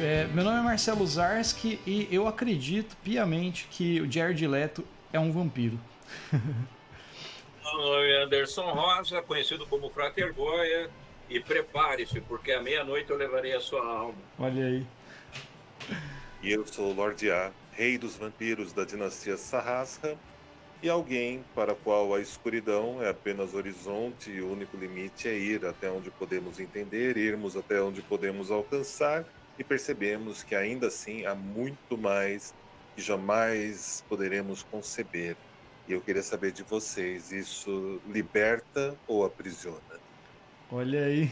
É, meu nome é Marcelo Zarski e eu acredito piamente que o Jared Leto é um vampiro. meu nome é Anderson Rosa, conhecido como Frater Goya, e prepare-se, porque à meia-noite eu levarei a sua alma. Olha aí. E eu sou o Lorde A, rei dos vampiros da dinastia Sarrasca, e alguém para qual a escuridão é apenas horizonte e o único limite é ir até onde podemos entender, irmos até onde podemos alcançar e percebemos que ainda assim há muito mais que jamais poderemos conceber. E eu queria saber de vocês, isso liberta ou aprisiona? Olha aí,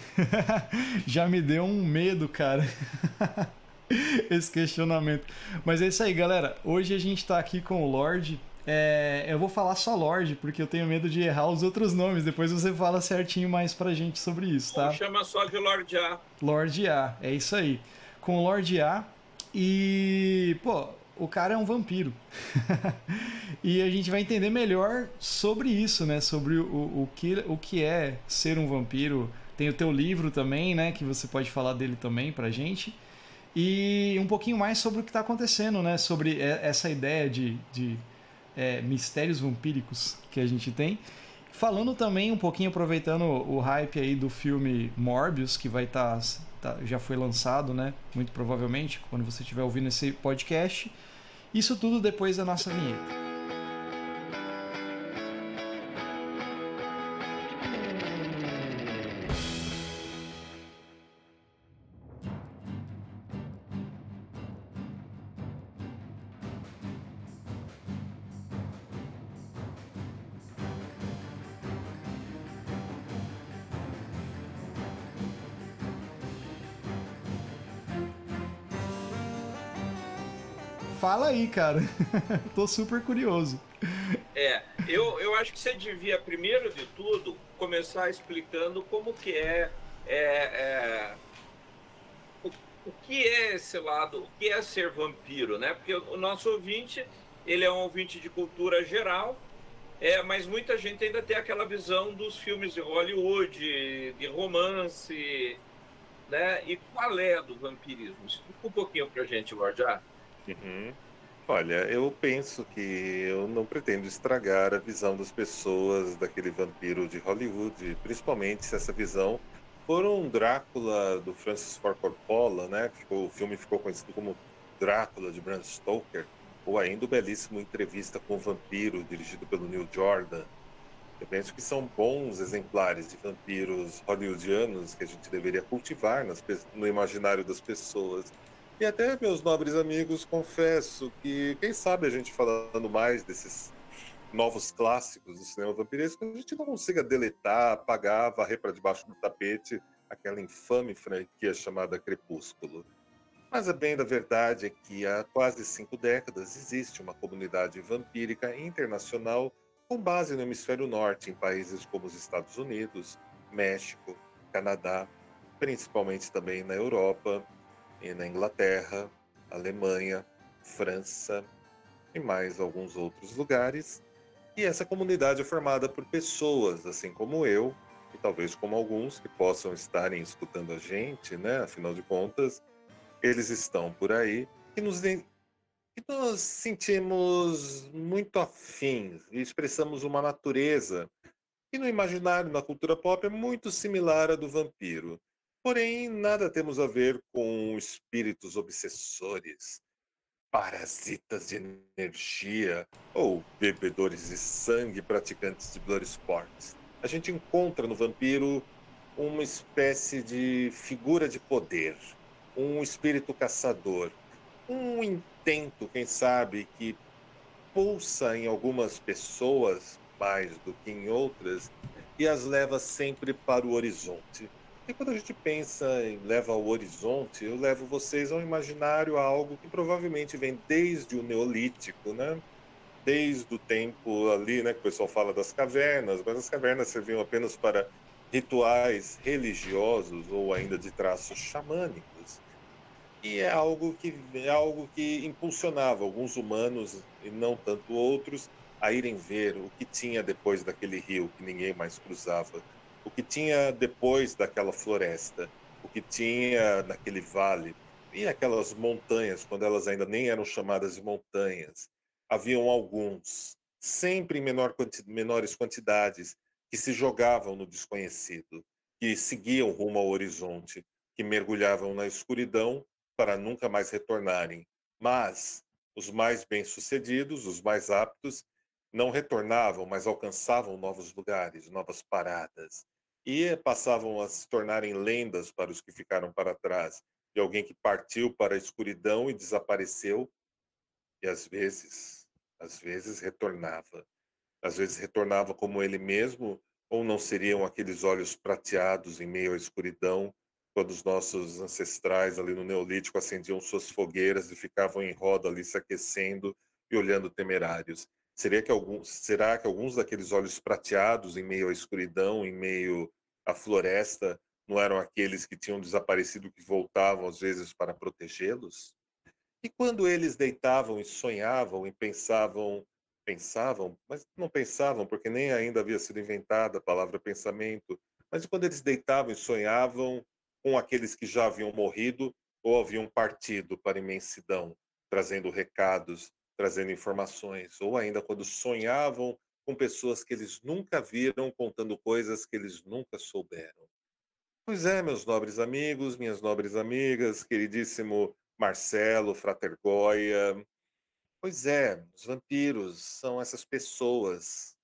já me deu um medo, cara. Esse questionamento. Mas é isso aí, galera. Hoje a gente tá aqui com o Lorde. É, eu vou falar só Lorde, porque eu tenho medo de errar os outros nomes. Depois você fala certinho mais pra gente sobre isso, tá? chama só de Lorde A. Lorde A, é isso aí. Com o Lorde A. E, pô, o cara é um vampiro. e a gente vai entender melhor sobre isso, né? Sobre o, o, que, o que é ser um vampiro. Tem o teu livro também, né? Que você pode falar dele também pra gente. E um pouquinho mais sobre o que está acontecendo, né? Sobre essa ideia de, de é, mistérios vampíricos que a gente tem. Falando também um pouquinho, aproveitando o hype aí do filme Morbius, que vai estar. Tá, tá, já foi lançado, né? Muito provavelmente, quando você estiver ouvindo esse podcast. Isso tudo depois da nossa vinheta. Fala aí, cara. Tô super curioso. É, eu, eu acho que você devia, primeiro de tudo, começar explicando como que é, é, é o, o, que é esse lado, o que é ser vampiro, né? Porque o, nosso ouvinte, ele é um ouvinte de cultura geral, é, mas muita gente ainda tem aquela visão dos filmes de Hollywood, de romance, né? E qual é do vampirismo? Explica um pouquinho pra gente, Lorde Uhum. Olha, eu penso que eu não pretendo estragar a visão das pessoas daquele vampiro de Hollywood, principalmente se essa visão for um Drácula do Francis Ford Coppola, né? o filme ficou conhecido como Drácula de Bram Stoker, ou ainda o belíssimo Entrevista com o Vampiro, dirigido pelo Neil Jordan. Eu penso que são bons exemplares de vampiros hollywoodianos que a gente deveria cultivar nas, no imaginário das pessoas. E até, meus nobres amigos, confesso que, quem sabe a gente falando mais desses novos clássicos do cinema vampiresco, a gente não consiga deletar, apagar, varrer para debaixo do tapete aquela infame franquia chamada Crepúsculo. Mas a bem da verdade é que há quase cinco décadas existe uma comunidade vampírica internacional com base no hemisfério norte, em países como os Estados Unidos, México, Canadá, principalmente também na Europa, e na Inglaterra, Alemanha, França e mais alguns outros lugares. E essa comunidade é formada por pessoas, assim como eu, e talvez como alguns que possam estarem escutando a gente, né? Afinal de contas, eles estão por aí e nos, e nos sentimos muito afins e expressamos uma natureza que no imaginário, na cultura pop, é muito similar à do vampiro. Porém, nada temos a ver com espíritos obsessores, parasitas de energia ou bebedores de sangue praticantes de blood sports. A gente encontra no vampiro uma espécie de figura de poder, um espírito caçador, um intento, quem sabe, que pulsa em algumas pessoas mais do que em outras e as leva sempre para o horizonte e quando a gente pensa em leva ao horizonte, eu levo vocês a um imaginário, a algo que provavelmente vem desde o Neolítico, né? Desde o tempo ali, né, que o pessoal fala das cavernas, mas as cavernas serviam apenas para rituais religiosos ou ainda de traços xamânicos. E é algo que é algo que impulsionava alguns humanos e não tanto outros a irem ver o que tinha depois daquele rio que ninguém mais cruzava o que tinha depois daquela floresta, o que tinha naquele vale, E aquelas montanhas, quando elas ainda nem eram chamadas de montanhas, haviam alguns, sempre em menor quanti menores quantidades, que se jogavam no desconhecido, que seguiam rumo ao horizonte, que mergulhavam na escuridão para nunca mais retornarem. Mas os mais bem-sucedidos, os mais aptos, não retornavam, mas alcançavam novos lugares, novas paradas. E passavam a se tornarem lendas para os que ficaram para trás, de alguém que partiu para a escuridão e desapareceu, e às vezes, às vezes retornava. Às vezes retornava como ele mesmo, ou não seriam aqueles olhos prateados em meio à escuridão, quando os nossos ancestrais ali no Neolítico acendiam suas fogueiras e ficavam em roda ali se aquecendo e olhando temerários. Seria que alguns, será que alguns daqueles olhos prateados em meio à escuridão, em meio à floresta, não eram aqueles que tinham desaparecido que voltavam às vezes para protegê-los? E quando eles deitavam e sonhavam e pensavam, pensavam, mas não pensavam porque nem ainda havia sido inventada a palavra pensamento, mas quando eles deitavam e sonhavam com aqueles que já haviam morrido ou haviam partido para a imensidão, trazendo recados, trazendo informações, ou ainda quando sonhavam com pessoas que eles nunca viram, contando coisas que eles nunca souberam. Pois é, meus nobres amigos, minhas nobres amigas, queridíssimo Marcelo, Frater Goya. Pois é, os vampiros são essas pessoas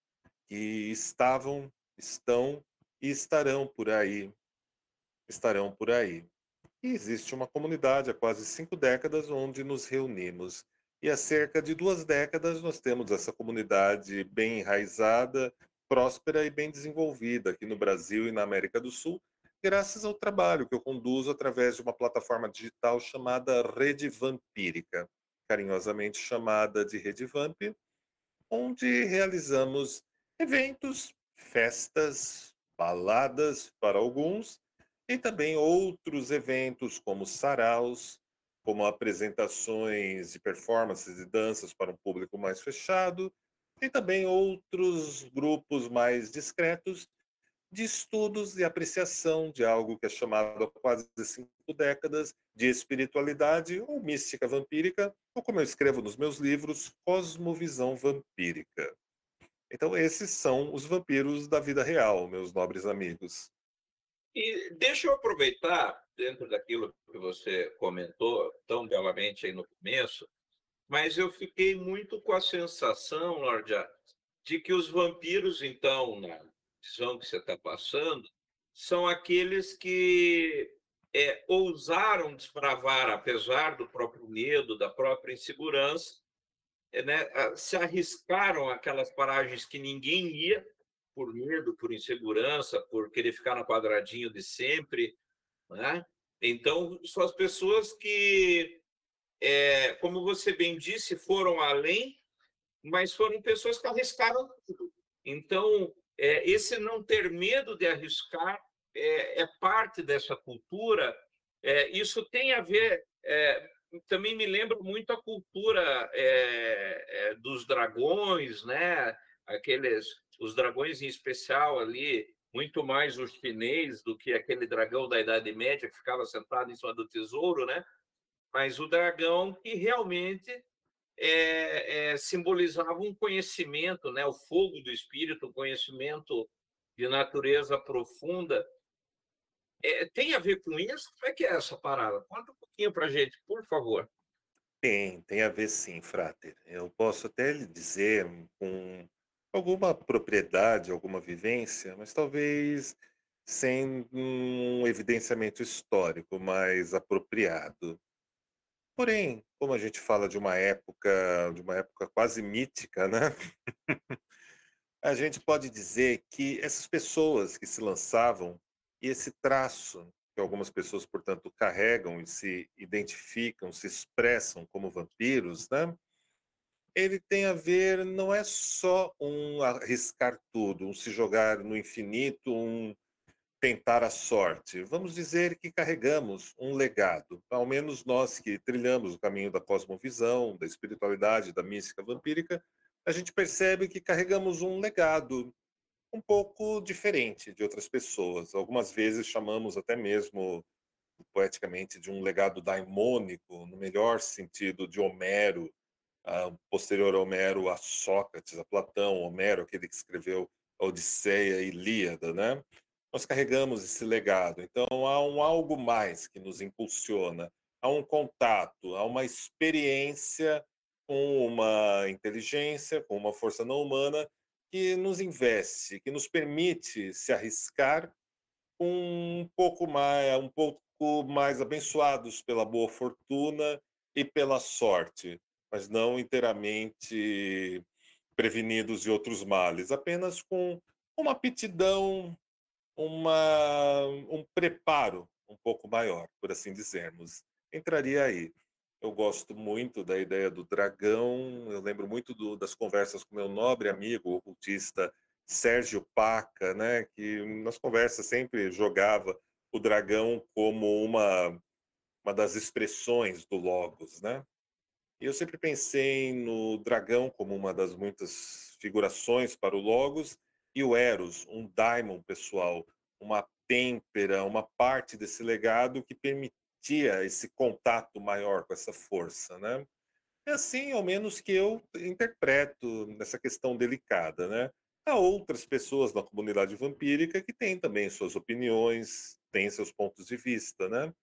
que estavam, estão e estarão por aí. Estarão por aí. E existe uma comunidade há quase cinco décadas onde nos reunimos e há cerca de duas décadas nós temos essa comunidade bem enraizada, próspera e bem desenvolvida aqui no Brasil e na América do Sul, graças ao trabalho que eu conduzo através de uma plataforma digital chamada Rede Vampírica, carinhosamente chamada de Rede Vamp, onde realizamos eventos, festas, baladas para alguns e também outros eventos como saraus, como apresentações de performances e danças para um público mais fechado, e também outros grupos mais discretos de estudos e apreciação de algo que é chamado há quase cinco décadas de espiritualidade ou mística vampírica, ou como eu escrevo nos meus livros, cosmovisão vampírica. Então, esses são os vampiros da vida real, meus nobres amigos. E deixa eu aproveitar, dentro daquilo que você comentou tão belamente aí no começo, mas eu fiquei muito com a sensação, Lordia, de que os vampiros, então, na visão que você está passando, são aqueles que é, ousaram desbravar, apesar do próprio medo, da própria insegurança, né, se arriscaram aquelas paragens que ninguém ia, por medo, por insegurança, por querer ficar no quadradinho de sempre. Né? Então, são as pessoas que, é, como você bem disse, foram além, mas foram pessoas que arriscaram tudo. Então, é, esse não ter medo de arriscar é, é parte dessa cultura. É, isso tem a ver. É, também me lembra muito a cultura é, dos dragões, né? Aqueles os dragões em especial ali, muito mais o chinês do que aquele dragão da Idade Média que ficava sentado em cima do tesouro, né? Mas o dragão que realmente é, é, simbolizava um conhecimento, né? O fogo do espírito, um conhecimento de natureza profunda. É, tem a ver com isso? Como é que é essa parada? Conta um pouquinho para gente, por favor. Tem, tem a ver sim, Frater. Eu posso até lhe dizer com alguma propriedade, alguma vivência, mas talvez sem um evidenciamento histórico mais apropriado. Porém, como a gente fala de uma época, de uma época quase mítica, né? a gente pode dizer que essas pessoas que se lançavam e esse traço que algumas pessoas, portanto, carregam e se identificam, se expressam como vampiros, né? Ele tem a ver, não é só um arriscar tudo, um se jogar no infinito, um tentar a sorte. Vamos dizer que carregamos um legado, ao menos nós que trilhamos o caminho da cosmovisão, da espiritualidade, da mística vampírica, a gente percebe que carregamos um legado um pouco diferente de outras pessoas. Algumas vezes chamamos até mesmo poeticamente, de um legado daimônico, no melhor sentido de Homero, uh, posterior a Homero, a Sócrates, a Platão, Homero, aquele que escreveu a Odisseia e Ilíada, né? Nós carregamos esse legado. Então, há um algo mais que nos impulsiona, há um contato, há uma experiência com uma inteligência, com uma força não humana que nos investe, que nos permite se arriscar um pouco mais, um pouco mais abençoados pela boa fortuna e pela sorte, mas não inteiramente prevenidos de outros males, apenas com uma aptidão, uma, um preparo um pouco maior, por assim dizermos. Entraria aí. Eu gosto muito da ideia do dragão. Eu lembro muito do, das conversas com meu nobre amigo, o ocultista Sérgio Paca, né, que nas conversas sempre jogava o dragão como uma, uma das expressões do Logos, né? Eu sempre pensei no dragão como uma das muitas figurações para o Logos e o Eros, um daimon pessoal, uma têmpera, uma parte desse legado que permite sentia esse contato maior com essa força, né? É assim, ao menos que eu interpreto nessa questão delicada, né? Há outras pessoas na comunidade vampírica que têm também suas opiniões, têm seus pontos de vista, né?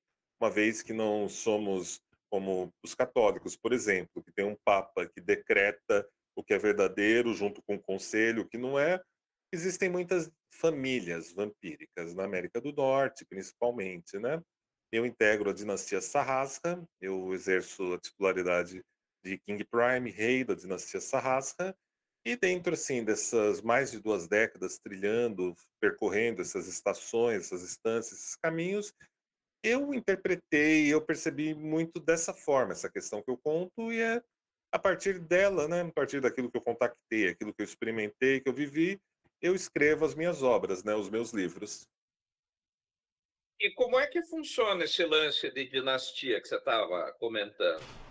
Uma vez que não somos como os católicos, por exemplo, que tem um papa que decreta o que é verdadeiro junto com o conselho, que não é. Existem muitas famílias vampíricas na América do Norte, principalmente, né? Eu integro a dinastia Sarrasca, eu exerço a titularidade de King Prime, rei da dinastia Sarrasca, e dentro assim dessas mais de duas décadas trilhando, percorrendo essas estações, essas instâncias, esses caminhos, eu interpretei, eu percebi muito dessa forma essa questão que eu conto e é a partir dela, né, a partir daquilo que eu contactei, aquilo que eu experimentei, que eu vivi, eu escrevo as minhas obras, né, os meus livros. E como é que funciona esse lance de dinastia que você estava comentando?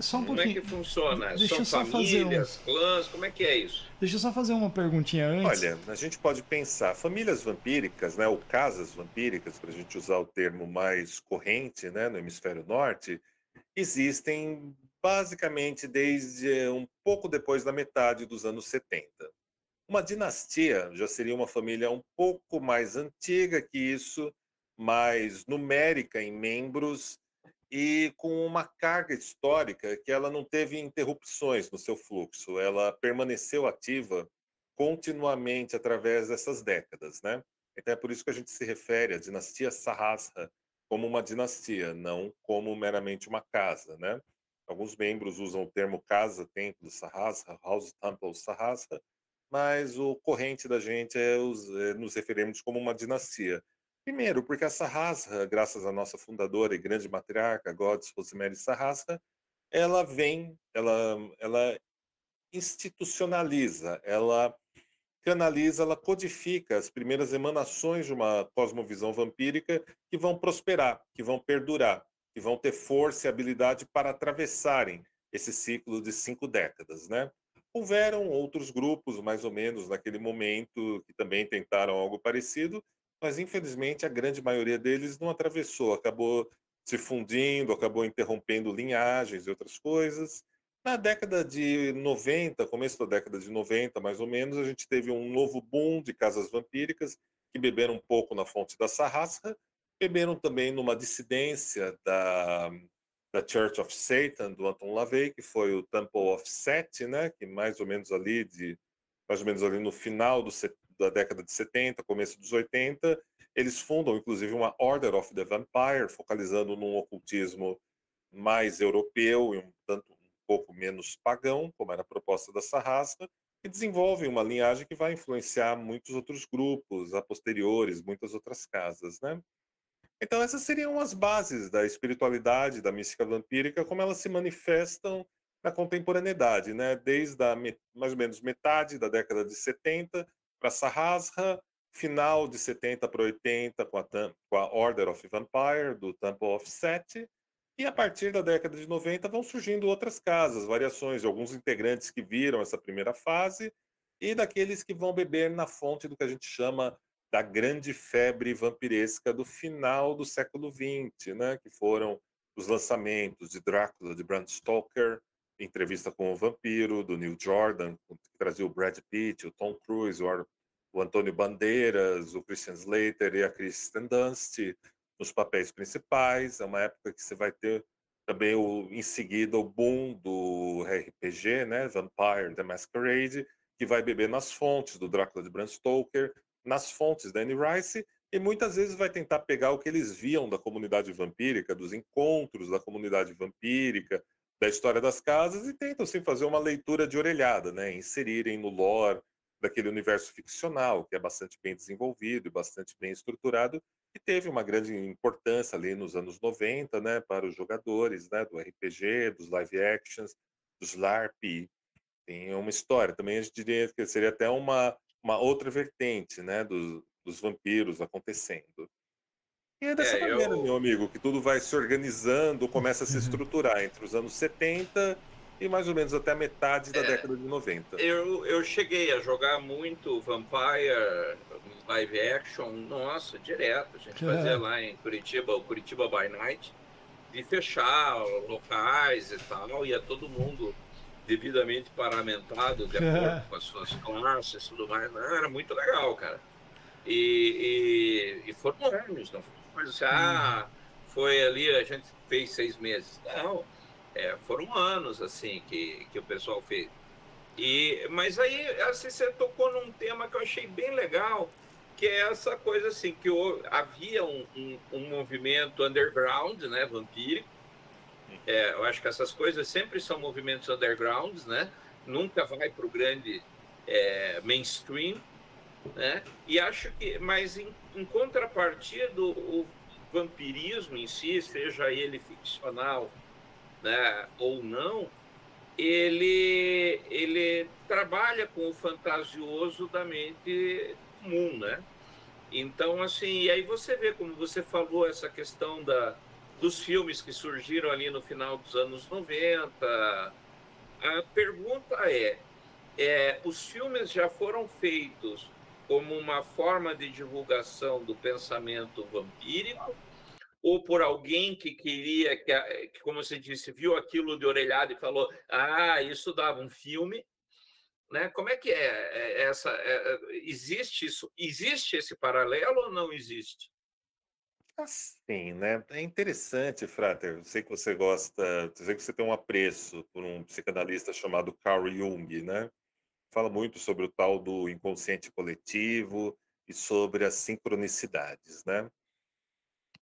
Só um como pouquinho. é que funciona? Deixa São famílias, um... clãs, como é que é isso? Deixa eu só fazer uma perguntinha antes. Olha, a gente pode pensar, famílias vampíricas, né, ou casas vampíricas, para a gente usar o termo mais corrente né, no hemisfério norte, existem basicamente desde um pouco depois da metade dos anos 70. Uma dinastia já seria uma família um pouco mais antiga que isso, mais numérica em membros e com uma carga histórica que ela não teve interrupções no seu fluxo, ela permaneceu ativa continuamente através dessas décadas, né? Então é por isso que a gente se refere à dinastia Sahasra como uma dinastia, não como meramente uma casa, né? Alguns membros usam o termo casa, templo Sahasra, house temple Sahasra, mas o corrente da gente é, os, é nos referirmos como uma dinastia. Primeiro, porque a Sarrasra, graças à nossa fundadora e grande matriarca, Godes Rosemary Sarrasra, ela vem, ela, ela institucionaliza, ela canaliza, ela codifica as primeiras emanações de uma cosmovisão vampírica que vão prosperar, que vão perdurar, que vão ter força e habilidade para atravessarem esse ciclo de cinco décadas, né? Houveram outros grupos, mais ou menos naquele momento, que também tentaram algo parecido, mas infelizmente a grande maioria deles não atravessou, acabou se fundindo, acabou interrompendo linhagens e outras coisas. Na década de 90, começo da década de 90, mais ou menos, a gente teve um novo boom de casas vampíricas que beberam um pouco na fonte da Sarrasca, beberam também numa dissidência da, da Church of Satan, do Anton LaVey, que foi o Temple of Set, né, que mais ou menos ali de mais ou menos ali no final do, da década de 70, começo dos 80, eles fundam inclusive uma Order of the Vampire, focalizando num ocultismo mais europeu e um tanto um pouco menos pagão, como era a proposta da Sarrasca, e desenvolvem uma linhagem que vai influenciar muitos outros grupos a posteriores, muitas outras casas, né? Então essas seriam as bases da espiritualidade, da mística vampírica, como elas se manifestam na contemporaneidade, né? Desde a mais ou menos metade da década de 70 para Sahasra, final de 70 para 80 com a, com a Order of Vampire, do Temple of Set, e a partir da década de 90 vão surgindo outras casas, variações de alguns integrantes que viram essa primeira fase e daqueles que vão beber na fonte do que a gente chama da grande febre vampiresca do final do século XX, né? que foram os lançamentos de Drácula, de Bram Stoker, Entrevista com o Vampiro, do Neil Jordan, que trazia o Brad Pitt, o Tom Cruise, o, o Antônio Bandeiras, o Christian Slater e a Kristen Dunst nos papéis principais. É uma época que você vai ter também o, em seguida o boom do RPG, né, Vampire the Masquerade, que vai beber nas fontes do Drácula de Bram Stoker, nas fontes da Anne Rice, e muitas vezes vai tentar pegar o que eles viam da comunidade vampírica, dos encontros da comunidade vampírica, da história das casas, e tentam assim, fazer uma leitura de orelhada, né, inserirem no lore daquele universo ficcional, que é bastante bem desenvolvido e bastante bem estruturado, que teve uma grande importância ali nos anos 90, né, para os jogadores, né, do RPG, dos live actions, dos LARP. Tem uma história, também a gente diria que seria até uma, uma outra vertente, né, dos, dos vampiros acontecendo. E é dessa é, maneira, eu... meu amigo, que tudo vai se organizando, começa a se estruturar entre os anos 70 e mais ou menos até a metade da é, década de 90. Eu, eu cheguei a jogar muito Vampire live action, nossa, direto. A gente fazia é. lá em Curitiba, o Curitiba by Night, de fechar locais e tal, ia todo mundo devidamente paramentado, de acordo com as suas classes e tudo mais. Não, era muito legal, cara. E, e, e foram anos, não foi assim, ah, foi ali, a gente fez seis meses. Não é, foram anos assim que, que o pessoal fez. E, mas aí assim, você tocou num tema que eu achei bem legal, que é essa coisa assim, que havia um, um, um, movimento underground, né, vampírico. É, eu acho que essas coisas sempre são movimentos undergrounds, né? Nunca vai para o grande é, mainstream, né? E acho que, mas em, em contrapartida, o vampirismo em si, seja ele ficcional né, ou não, ele, ele trabalha com o fantasioso da mente comum, né? Então, assim, e aí você vê, como você falou, essa questão da, dos filmes que surgiram ali no final dos anos 90. A pergunta é, é os filmes já foram feitos como uma forma de divulgação do pensamento vampírico ou por alguém que queria, que, que, como você disse, viu aquilo de orelhado e falou: ah, isso dava um filme. Né? Como é que é, é essa? É, é, existe isso? Existe esse paralelo ou não existe? Assim, né? É interessante, Frater. Eu sei que você gosta, eu sei que você tem um apreço por um psicanalista chamado Carl Jung, né? Fala muito sobre o tal do inconsciente coletivo e sobre as sincronicidades, né?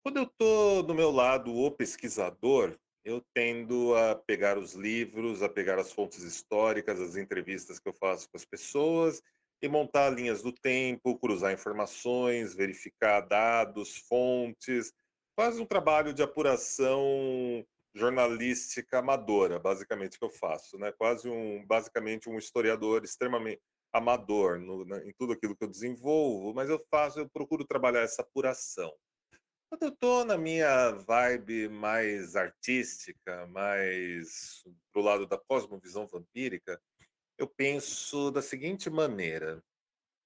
Quando eu estou do meu lado, o pesquisador, eu tendo a pegar os livros, a pegar as fontes históricas, as entrevistas que eu faço com as pessoas e montar linhas do tempo, cruzar informações, verificar dados, fontes, quase um trabalho de apuração jornalística amadora, basicamente que eu faço, né? Quase um, basicamente um historiador extremamente amador no, em tudo aquilo que eu desenvolvo, mas eu faço, eu procuro trabalhar essa apuração. Quando eu tô na minha vibe mais artística, mais pro lado da cosmovisão vampírica, eu penso da seguinte maneira.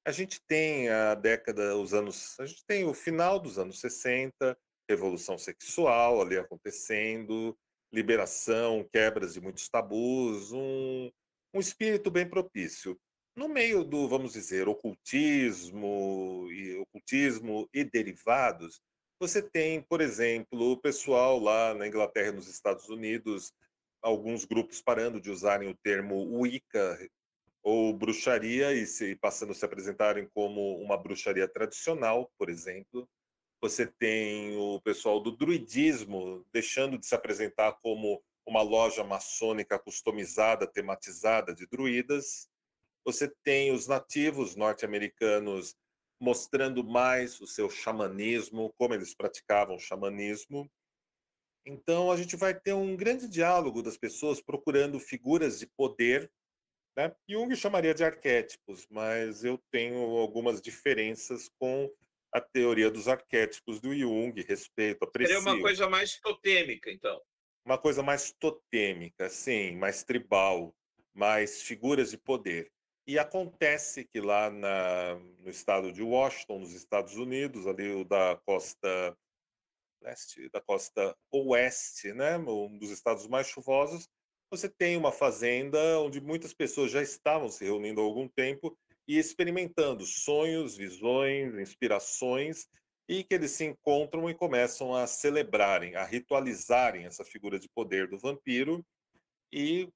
A gente tem a década, os anos, a gente tem o final dos anos 60, revolução sexual ali acontecendo, liberação, quebras de muitos tabus, um, um espírito bem propício. No meio do, vamos dizer, ocultismo e ocultismo e derivados, você tem, por exemplo, o pessoal lá na Inglaterra e nos Estados Unidos, alguns grupos parando de usarem o termo Wicca ou bruxaria e se, passando a se apresentarem como uma bruxaria tradicional, por exemplo. Você tem o pessoal do druidismo deixando de se apresentar como uma loja maçônica customizada, tematizada de druidas. Você tem os nativos norte-americanos mostrando mais o seu xamanismo, como eles praticavam o xamanismo. Então, a gente vai ter um grande diálogo das pessoas procurando figuras de poder. Né? Jung chamaria de arquétipos, mas eu tenho algumas diferenças com a teoria dos arquétipos do Jung, respeito, aprecio. Seria uma coisa mais totêmica, então. Uma coisa mais totêmica, sim, mais tribal, mais figuras de poder. E acontece que lá na, no estado de Washington, nos Estados Unidos, ali da costa leste, da costa oeste, né, um dos estados mais chuvosos, você tem uma fazenda onde muitas pessoas já estavam se reunindo há algum tempo e experimentando sonhos, visões, inspirações, e que eles se encontram e começam a celebrarem, a ritualizarem essa figura de poder do vampiro, e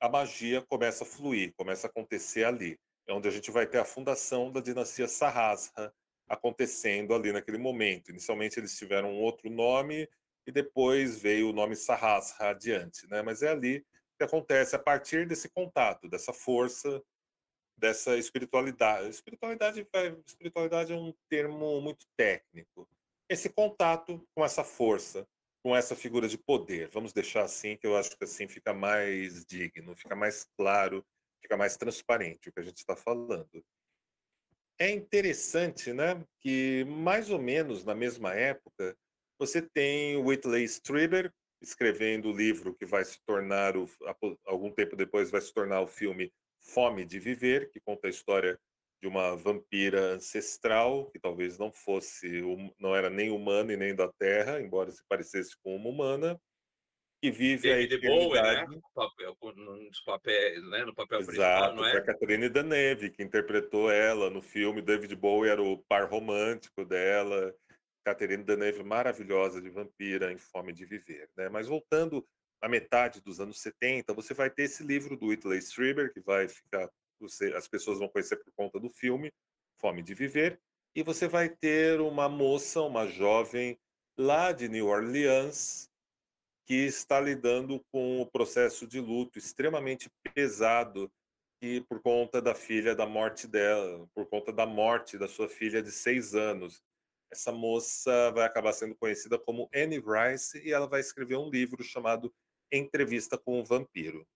a magia começa a fluir, começa a acontecer ali. É onde a gente vai ter a fundação da dinastia Sahasra acontecendo ali naquele momento. Inicialmente eles tiveram um outro nome e depois veio o nome Sahasra adiante, né? Mas é ali que acontece a partir desse contato, dessa força, dessa espiritualidade. Espiritualidade, espiritualidade é um termo muito técnico. Esse contato com essa força, com essa figura de poder. Vamos deixar assim, que eu acho que assim fica mais digno, fica mais claro, fica mais transparente o que a gente está falando. É interessante, né, que mais ou menos na mesma época você tem Whitley Strieber escrevendo o livro que vai se tornar o, algum tempo depois vai se tornar o filme Fome de Viver, que conta a história de uma vampira ancestral, que talvez não fosse, não era nem humana e nem da Terra, embora se parecesse com uma humana, que vive David a eternidade. Bowie, né? Papel, nos papéis, né? No papel Exato, principal, não é? A Catherine Deneuve que interpretou ela no filme. David Bowie era o par romântico dela. Catherine Deneuve maravilhosa de vampira em Fome de Viver, né? Mas voltando à metade dos anos 70, você vai ter esse livro do Whitley Strieber que vai ficar você, as pessoas vão conhecer por conta do filme Fome de Viver, e você vai ter uma moça, uma jovem lá de New Orleans, que está lidando com o processo de luto extremamente pesado e por conta da filha, da morte dela, por conta da morte da sua filha de seis anos. Essa moça vai acabar sendo conhecida como Annie Rice e ela vai escrever um livro chamado Entrevista com o Vampiro.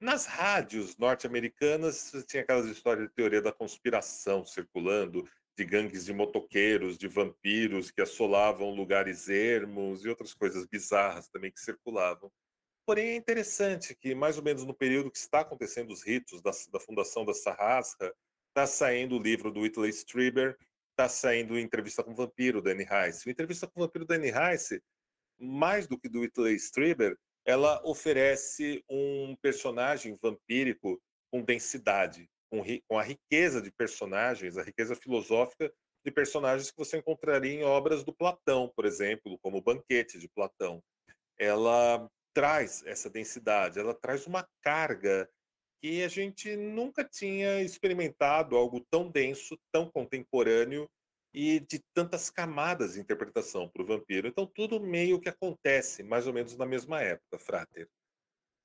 Nas rádios norte-americanas, tinha aquelas histórias de teoria da conspiração circulando, de gangues de motoqueiros, de vampiros que assolavam lugares ermos e outras coisas bizarras também que circulavam. Porém, é interessante que, mais ou menos no período que está acontecendo os ritos da, da fundação da Sarrasca, está saindo o livro do Whitley Strieber, está saindo Entrevista com o Vampiro, da Anne Rice. O Entrevista com o Vampiro, da Anne Rice, mais do que do Whitley Strieber, ela oferece um personagem vampírico com densidade, com, com a riqueza de personagens, a riqueza filosófica de personagens que você encontraria em obras do Platão, por exemplo, como o Banquete de Platão. Ela traz essa densidade, ela traz uma carga que a gente nunca tinha experimentado algo tão denso, tão contemporâneo e de tantas camadas de interpretação para o vampiro. Então, tudo meio que acontece mais ou menos na mesma época, Frater.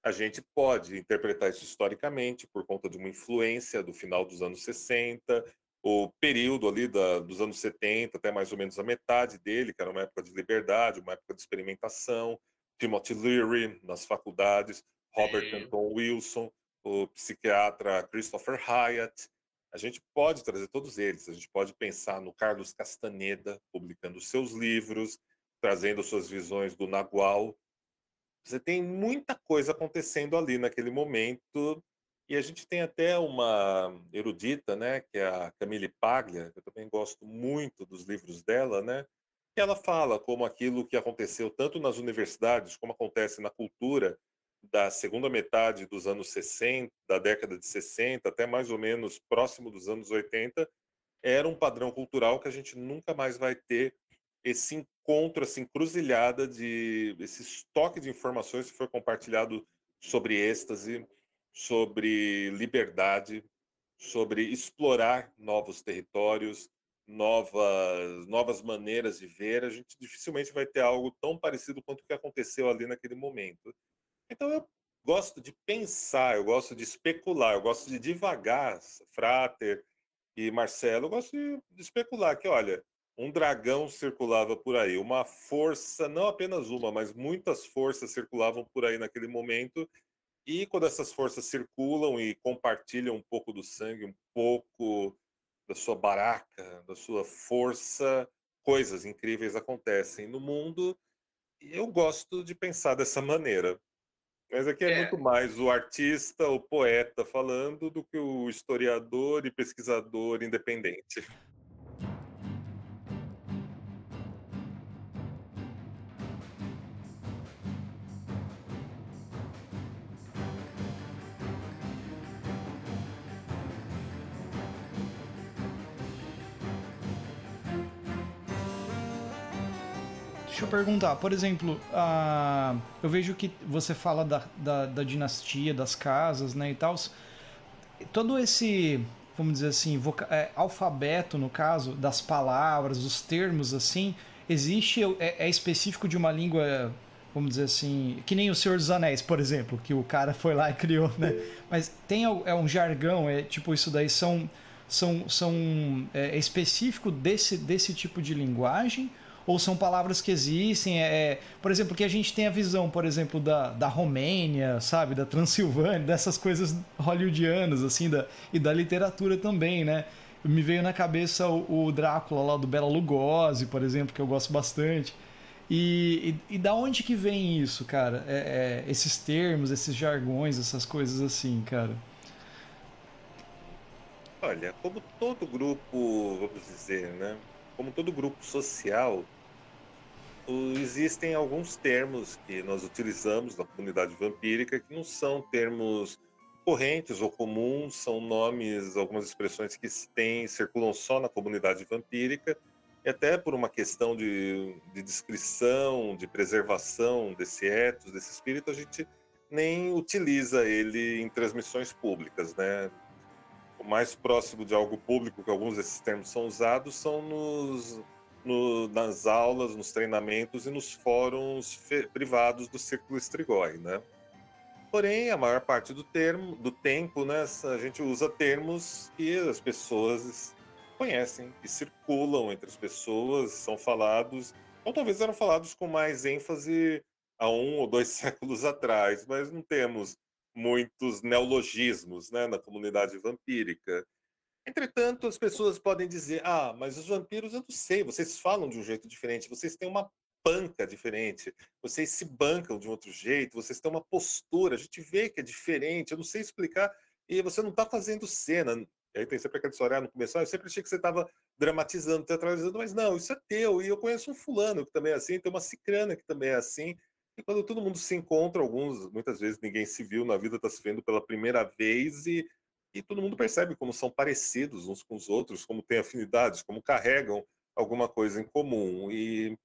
A gente pode interpretar isso historicamente por conta de uma influência do final dos anos 60, o período ali da, dos anos 70 até mais ou menos a metade dele, que era uma época de liberdade, uma época de experimentação. Timothy Leary nas faculdades, Robert. Anton Wilson, o psiquiatra Christopher Hyatt, a gente pode trazer todos eles. A gente pode pensar no Carlos Castaneda, publicando seus livros, trazendo suas visões do Nagual. Você tem muita coisa acontecendo ali naquele momento. E a gente tem até uma erudita, né, que é a Camille Paglia, que eu também gosto muito dos livros dela, né, que ela fala como aquilo que aconteceu tanto nas universidades como acontece na cultura da segunda metade dos anos 60, da década de 60, até mais ou menos próximo dos anos 80, era um padrão cultural que a gente nunca mais vai ter esse encontro, essa encruzilhada de esse estoque de informações que foi compartilhado sobre êxtase, sobre liberdade, sobre explorar novos territórios, novas novas maneiras de ver, a gente dificilmente vai ter algo tão parecido quanto o que aconteceu ali naquele momento. Então eu gosto de pensar, eu gosto de especular, eu gosto de divagar, Frater e Marcelo, eu gosto de, de especular que, olha, um dragão circulava por aí, uma força, não apenas uma, mas muitas forças circulavam por aí naquele momento. E quando essas forças circulam e compartilham um pouco do sangue, um pouco da sua baraca, da sua força, coisas incríveis acontecem no mundo. E eu gosto de pensar dessa maneira. Mas aqui é, é, muito mais o artista, o poeta falando do que o historiador e pesquisador independente. Perguntar, por exemplo, eu vejo que você fala da, da, da dinastia, das casas, né, e tal. Todo esse, vamos dizer assim, é, alfabeto, no caso, das palavras, dos termos, assim, existe, é, é específico de uma língua vamos dizer assim, que nem o Senhor dos Anéis, por exemplo, que o cara foi lá e criou, né? Mas tem é um jargão, é tipo isso daí são são, são é, é específico desse desse tipo de linguagem ou são palavras que existem. É, é, por exemplo, que a gente tem a visão, por exemplo, da, da Romênia, sabe, da Transilvânia, dessas coisas hollywoodianas, assim, da, e da literatura também, né? Me veio na cabeça o, o Drácula lá do Bela Lugosi, por exemplo, que eu gosto bastante. E, e, e, da onde que vem isso, cara? É, é, esses termos, esses jargões, essas coisas assim, cara? Olha, como todo grupo, vamos dizer, né? Como todo grupo social, existem alguns termos que nós utilizamos na comunidade vampírica que não são termos correntes ou comuns, são nomes, algumas expressões que têm, circulam só na comunidade vampírica, e até por uma questão de, de descrição, de preservação desse ethos, desse espírito, a gente nem utiliza ele em transmissões públicas, né? O mais próximo de algo público que alguns desses termos são usados são nos no, nas aulas, nos treinamentos e nos fóruns privados do Círculo Strigoi, né? Porém, a maior parte do termo, do tempo, né, a gente usa termos que as pessoas conhecem, que circulam entre as pessoas, são falados, ou talvez eram falados com mais ênfase há um ou dois séculos atrás, mas não temos muitos neologismos né, na comunidade vampírica. Entretanto, as pessoas podem dizer: ah, mas os vampiros eu não sei, vocês falam de um jeito diferente, vocês têm uma panca diferente, vocês se bancam de um outro jeito, vocês têm uma postura, a gente vê que é diferente, eu não sei explicar, e você não está fazendo cena. Aí tem sempre aquele história no começo, ah, eu sempre achei que você estava dramatizando, teatralizando, mas não, isso é teu, e eu conheço um fulano que também é assim, tem uma cicrana que também é assim, e quando todo mundo se encontra, alguns, muitas vezes ninguém se viu na vida, está se vendo pela primeira vez, e e todo mundo percebe como são parecidos uns com os outros, como têm afinidades, como carregam alguma coisa em comum. E,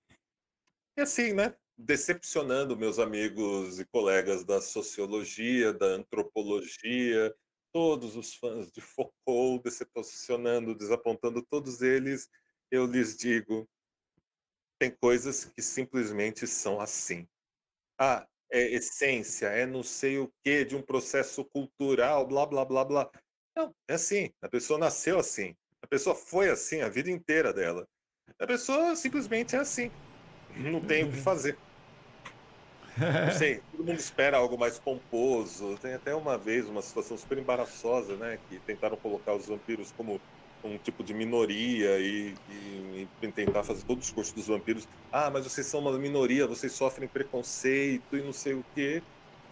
e assim, né? Decepcionando meus amigos e colegas da sociologia, da antropologia, todos os fãs de Foucault, decepcionando, desapontando todos eles, eu lhes digo: tem coisas que simplesmente são assim. Ah, é essência, é não sei o que de um processo cultural, blá, blá, blá, blá. Não, é assim. A pessoa nasceu assim. A pessoa foi assim a vida inteira dela. A pessoa simplesmente é assim. Não tem o que fazer. Não sei, todo mundo espera algo mais pomposo. Tem até uma vez uma situação super embaraçosa, né? Que tentaram colocar os vampiros como um tipo de minoria e, e, e, tentar fazer todo o discurso dos vampiros. Ah, mas vocês são uma minoria, vocês sofrem preconceito e não sei o quê.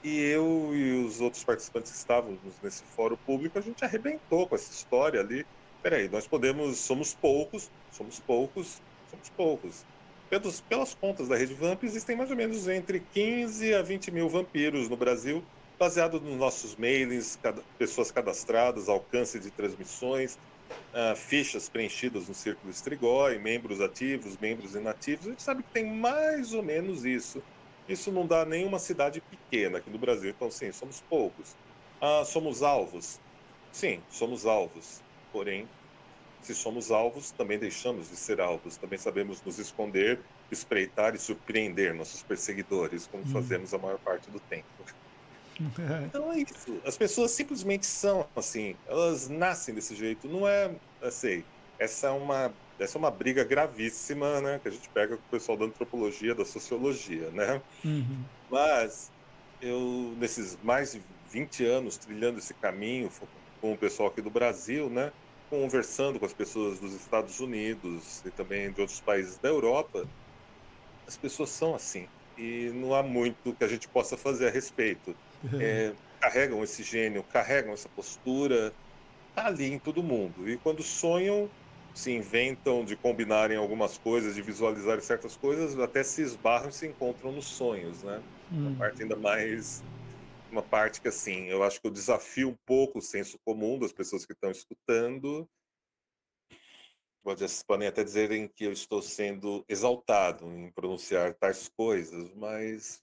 E eu e os outros participantes que estavam nesse fórum público, a gente arrebentou com essa história ali. Peraí, nós podemos, somos poucos, somos poucos, somos poucos. Pelos, pelas contas da Rede Vamp, existem mais ou menos entre 15 a 20 mil vampiros no Brasil, baseado nos nossos mailings, pessoas cadastradas, alcance de transmissões, uh, fichas preenchidas no Círculo Estrigói, membros ativos, membros inativos, a gente sabe que tem mais ou menos isso. Isso não dá nenhuma cidade pequena aqui no Brasil, então sim, somos poucos. Ah, somos alvos? Sim, somos alvos. Porém, se somos alvos, também deixamos de ser alvos. Também sabemos nos esconder, espreitar e surpreender nossos perseguidores, como hum. fazemos a maior parte do tempo. Então é isso. As pessoas simplesmente são assim. Elas nascem desse jeito. Não é assim. Essa é uma essa é uma briga gravíssima, né? Que a gente pega com o pessoal da antropologia, da sociologia, né? Uhum. Mas eu nesses mais de 20 anos trilhando esse caminho com o pessoal aqui do Brasil, né? Conversando com as pessoas dos Estados Unidos e também de outros países da Europa, as pessoas são assim e não há muito que a gente possa fazer a respeito. É, carregam esse gênio, carregam essa postura, tá ali em todo mundo. E quando sonham, se inventam de combinarem algumas coisas, de visualizarem certas coisas, até se esbarram e se encontram nos sonhos, né? Hum. Uma parte ainda mais uma parte que assim, eu acho que eu desafio um pouco o senso comum das pessoas que estão escutando. Podem até dizerem que eu estou sendo exaltado em pronunciar tais coisas, mas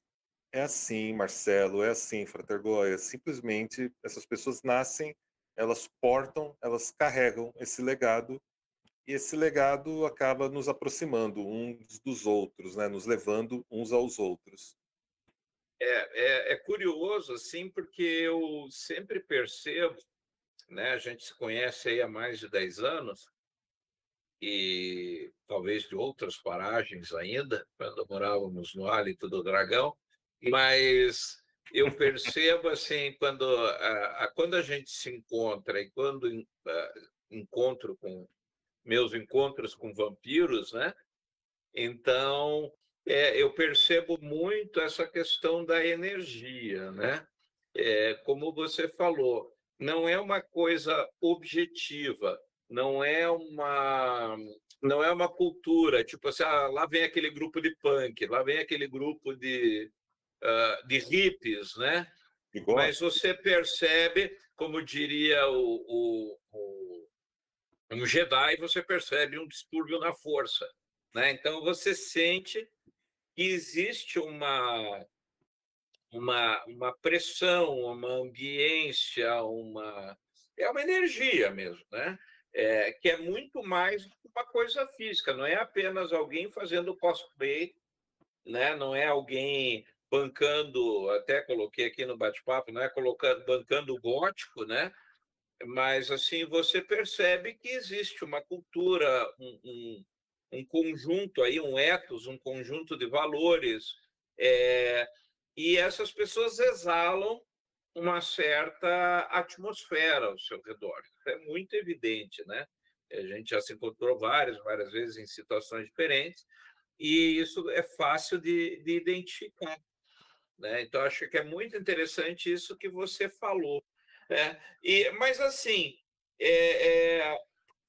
é assim, Marcelo, é assim, Frater Goya. Simplesmente essas pessoas nascem, elas portam, elas carregam esse legado e esse legado acaba nos aproximando uns dos outros, né? nos levando uns aos outros. É, é, é, curioso, assim, porque eu sempre percebo, né, a gente se conhece aí há mais de 10 anos, e talvez de outras paragens ainda, quando morávamos no Hálito do Dragão, mas eu percebo, assim, quando a, a, quando a gente se encontra e quando a, encontro com meus encontros com vampiros, né? Então, é, eu percebo muito essa questão da energia, né? É, como você falou, não é uma coisa objetiva, não é uma não é uma cultura tipo assim, ah, lá vem aquele grupo de punk, lá vem aquele grupo de uh, de hippies, né? Igual. Mas você percebe, como diria o, o, o um Jedi, você percebe um distúrbio na força, né? Então você sente que existe uma, uma, uma pressão, uma ambiência, uma. É uma energia mesmo, né? É, que é muito mais uma coisa física, não é apenas alguém fazendo cosplay, né? não é alguém bancando, até coloquei aqui no bate-papo, não é colocando, bancando o gótico, né? mas assim você percebe que existe uma cultura, um, um, um conjunto aí, um ethos, um conjunto de valores, é, e essas pessoas exalam uma certa atmosfera ao seu redor. É muito evidente, né? A gente já se encontrou várias, várias vezes em situações diferentes, e isso é fácil de, de identificar. Né? Então, acho que é muito interessante isso que você falou. Né? E, mas, assim, é, é,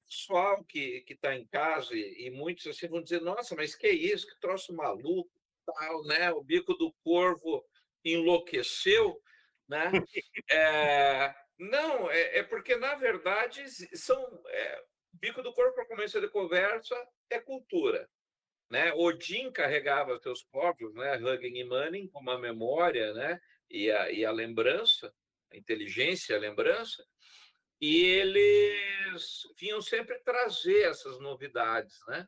pessoal que está em casa e, e, muitos assim vão dizer, nossa, mas que isso, que troço maluco, tal, né? O bico do corvo enlouqueceu, né? É, não, é, é, porque na verdade são é, bico do corvo para começo de conversa é cultura, né? Odin carregava seus corpos, né? Hugging e Manning com uma memória, né? E a, e a lembrança, a inteligência, a lembrança e eles vinham sempre trazer essas novidades, né?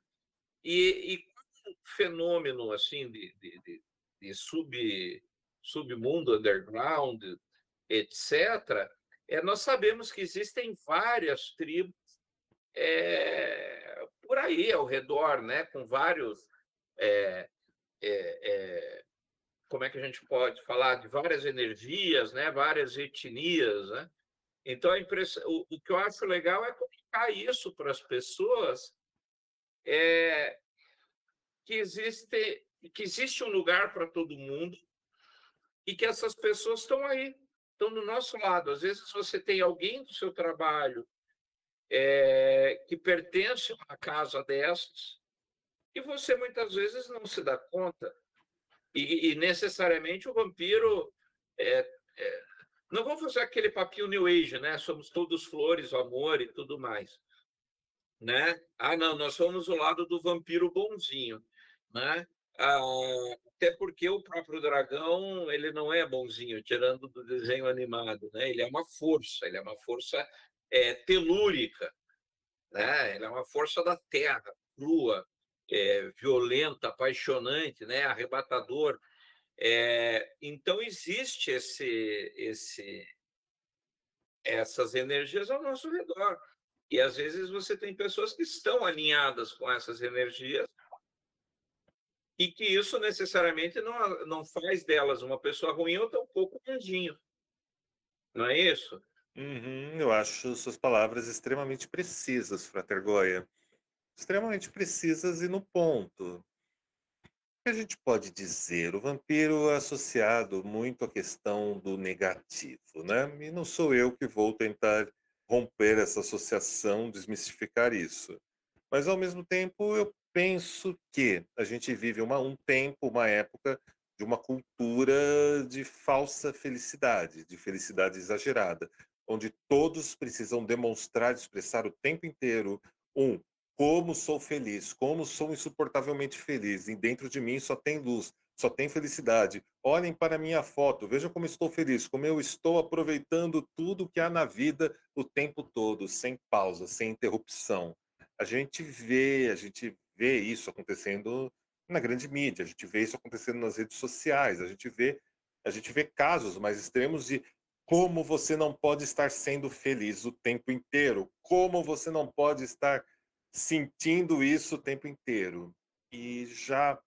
E, e um fenômeno assim de, de, de, de sub, submundo underground, etc., é, nós sabemos que existem várias tribos é, por aí ao redor, né? Com vários é, é, como é que a gente pode falar de várias energias, né? Várias etnias, né? Então, o, o que eu acho legal é comunicar isso para as pessoas, é, que, existe, que existe um lugar para todo mundo e que essas pessoas estão aí, estão do nosso lado. Às vezes você tem alguém do seu trabalho é, que pertence a uma casa dessas e você muitas vezes não se dá conta. E, e necessariamente o vampiro é, é, não vou fazer aquele papinho New Age, né? Somos todos flores, amor e tudo mais. Né? Ah, não, nós somos o lado do vampiro bonzinho, né? Ah, até porque o próprio dragão ele não é bonzinho, tirando do desenho animado, né? Ele é uma força, ele é uma força é, telúrica, né? Ele é uma força da terra, crua, é, violenta, apaixonante, né? Arrebatador. É, então existe esse, esse, essas energias ao nosso redor. E às vezes você tem pessoas que estão alinhadas com essas energias e que isso necessariamente não, não faz delas uma pessoa ruim ou tampouco um anjinho. Não é isso? Uhum, eu acho suas palavras extremamente precisas, Frater Goya. Extremamente precisas e no ponto. que a gente pode dizer? O vampiro é associado muito à questão do negativo, né? E não sou eu que vou tentar romper essa associação, desmistificar isso. Mas, ao mesmo tempo, eu penso que a gente vive uma, um tempo, uma época de uma cultura de falsa felicidade, de felicidade exagerada, onde todos precisam demonstrar, expressar o tempo inteiro um como sou feliz, como sou insuportavelmente feliz, e dentro de mim só tem luz, só tem felicidade. Olhem para minha foto, vejam como estou feliz, como eu estou aproveitando tudo que há na vida o tempo todo, sem pausa, sem interrupção. A gente vê, a gente vê isso acontecendo na grande mídia, a gente vê isso acontecendo nas redes sociais, a gente vê, a gente vê casos mais extremos de como você não pode estar sendo feliz o tempo inteiro, como você não pode estar sentindo isso o tempo inteiro. E já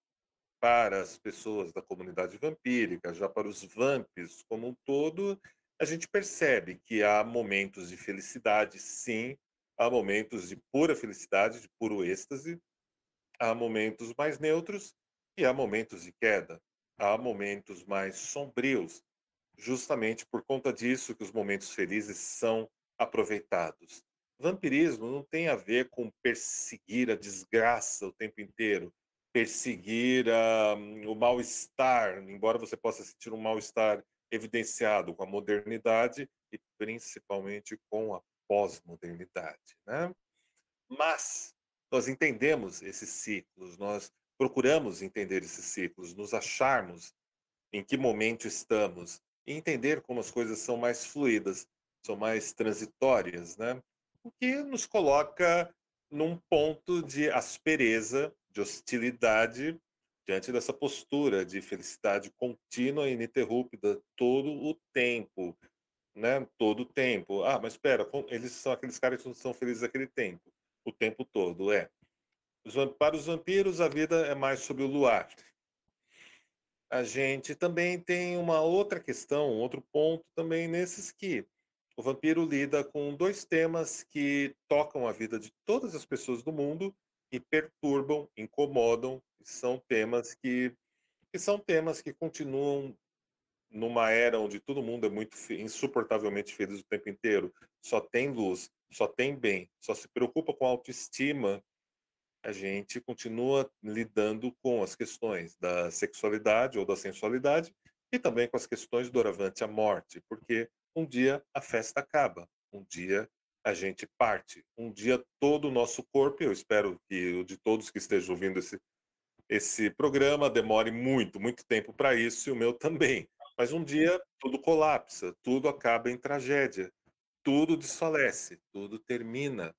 para as pessoas da comunidade vampírica, já para os vampiros como um todo, a gente percebe que há momentos de felicidade, sim, há momentos de pura felicidade, de puro êxtase, há momentos mais neutros e há momentos de queda, há momentos mais sombrios, justamente por conta disso que os momentos felizes são aproveitados. Vampirismo não tem a ver com perseguir a desgraça o tempo inteiro, perseguir uh, o mal-estar, embora você possa sentir um mal-estar evidenciado com a modernidade e principalmente com a pós-modernidade, né? Mas nós entendemos esses ciclos, nós procuramos entender esses ciclos, nos acharmos em que momento estamos e entender como as coisas são mais fluidas, são mais transitórias, né? O que nos coloca num ponto de aspereza, de hostilidade diante dessa postura de felicidade contínua e ininterrupta todo o tempo, né? Todo o tempo. Ah, mas espera, eles são aqueles caras que não são felizes aquele tempo o tempo todo, é. Para os vampiros, a vida é mais sobre o luar. A gente também tem uma outra questão, um outro ponto também nesses que o vampiro lida com dois temas que tocam a vida de todas as pessoas do mundo e perturbam, incomodam, são temas que, que são temas que continuam numa era onde todo mundo é muito insuportavelmente feliz o tempo inteiro, só tem luz, só tem bem, só se preocupa com autoestima, a gente continua lidando com as questões da sexualidade ou da sensualidade e também com as questões doravante à morte, porque um dia a festa acaba, um dia a gente parte, um dia todo o nosso corpo, eu espero que o de todos que estejam ouvindo esse, esse programa demore muito, muito tempo para isso e o meu também. Mas um dia tudo colapsa, tudo acaba em tragédia tudo desfalece, tudo termina.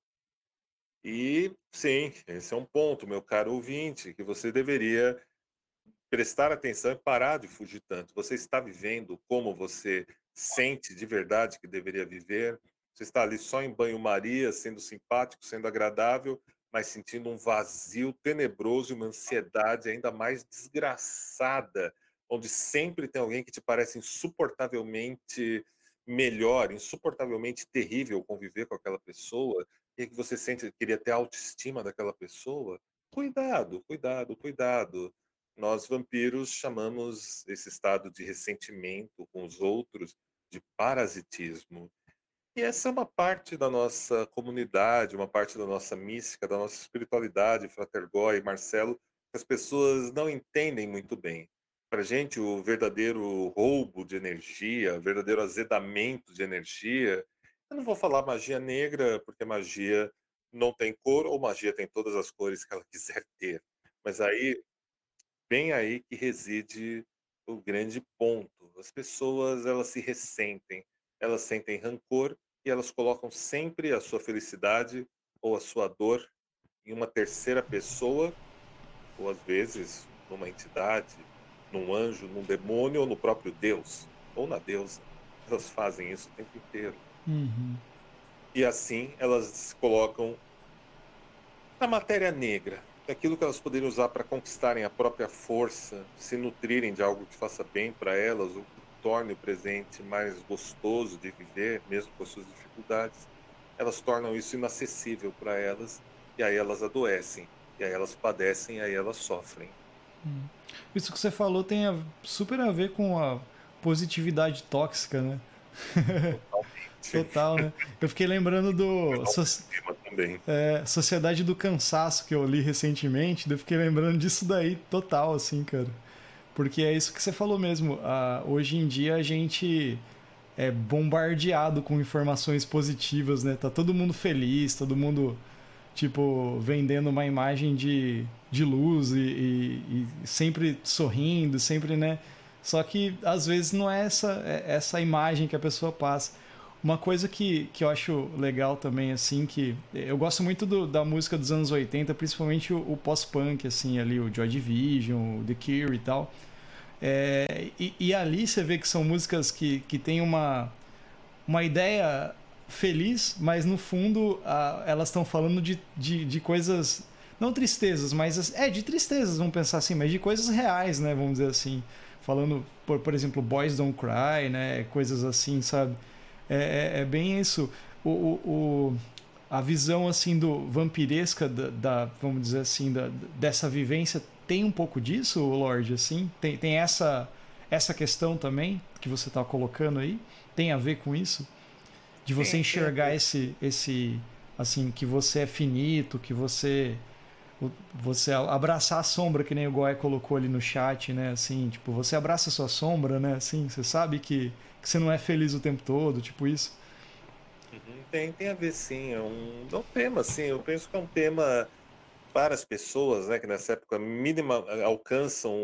E sim, esse é um ponto, meu caro ouvinte, que você deveria prestar atenção e parar de fugir tanto. Você está vivendo como você sente de verdade que deveria viver? Você está ali só em banho-maria, sendo simpático, sendo agradável, mas sentindo um vazio tenebroso e uma ansiedade ainda mais desgraçada, onde sempre tem alguém que te parece insuportavelmente melhor, insuportavelmente terrível conviver com aquela pessoa, e que você sente que queria ter autoestima daquela pessoa, cuidado, cuidado, cuidado. Nós vampiros chamamos esse estado de ressentimento com os outros de parasitismo. E essa é uma parte da nossa comunidade, uma parte da nossa mística, da nossa espiritualidade, Frater Goy e Marcelo, que as pessoas não entendem muito bem para a gente o verdadeiro roubo de energia, o verdadeiro azedamento de energia. Eu não vou falar magia negra, porque magia não tem cor, ou magia tem todas as cores que ela quiser ter. Mas aí, bem aí que reside o grande ponto. As pessoas, elas se ressentem, elas sentem rancor e elas colocam sempre a sua felicidade ou a sua dor em uma terceira pessoa, ou às vezes numa entidade, num anjo, num demônio ou no próprio Deus, ou na deusa. Elas fazem isso o tempo inteiro. Uhum. E assim elas se colocam na matéria negra, aquilo que elas poderiam usar para conquistarem a própria força, se nutrirem de algo que faça bem para elas, ou que torne o presente mais gostoso de viver, mesmo com as suas dificuldades. Elas tornam isso inacessível para elas, e aí elas adoecem, e aí elas padecem, e aí elas sofrem. Hum. Isso que você falou tem a, super a ver com a positividade tóxica, né? Total, né? Eu fiquei lembrando do. So... É, Sociedade do Cansaço que eu li recentemente, eu fiquei lembrando disso daí total, assim, cara. Porque é isso que você falou mesmo. Ah, hoje em dia a gente é bombardeado com informações positivas, né? Tá todo mundo feliz, todo mundo, tipo, vendendo uma imagem de, de luz e, e, e sempre sorrindo, sempre, né? Só que às vezes não é essa, é essa imagem que a pessoa passa. Uma coisa que, que eu acho legal também, assim, que eu gosto muito do, da música dos anos 80, principalmente o, o pós-punk, assim, ali, o Joy Division, o The Cure e tal. É, e, e, ali você vê que são músicas que, que têm uma, uma ideia feliz, mas no fundo a, elas estão falando de, de, de coisas, não tristezas, mas é de tristezas, vamos pensar assim, mas de coisas reais, né, vamos dizer assim. Falando, por, por exemplo, Boys Don't Cry, né, coisas assim, sabe? É, é, é bem isso. O, o, o, a visão assim do vampiresca da, da, vamos dizer assim da, dessa vivência tem um pouco disso, Lorde, assim? Tem, tem essa essa questão também que você está colocando aí? Tem a ver com isso? De você enxergar esse esse assim que você é finito, que você você abraçar a sombra que nem o Goy colocou ali no chat, né? Assim, tipo, você abraça a sua sombra, né? Assim, você sabe que que você não é feliz o tempo todo, tipo isso? Uhum, tem, tem a ver sim, é um, é um tema, sim, eu penso que é um tema para as pessoas, né, que nessa época mínima alcançam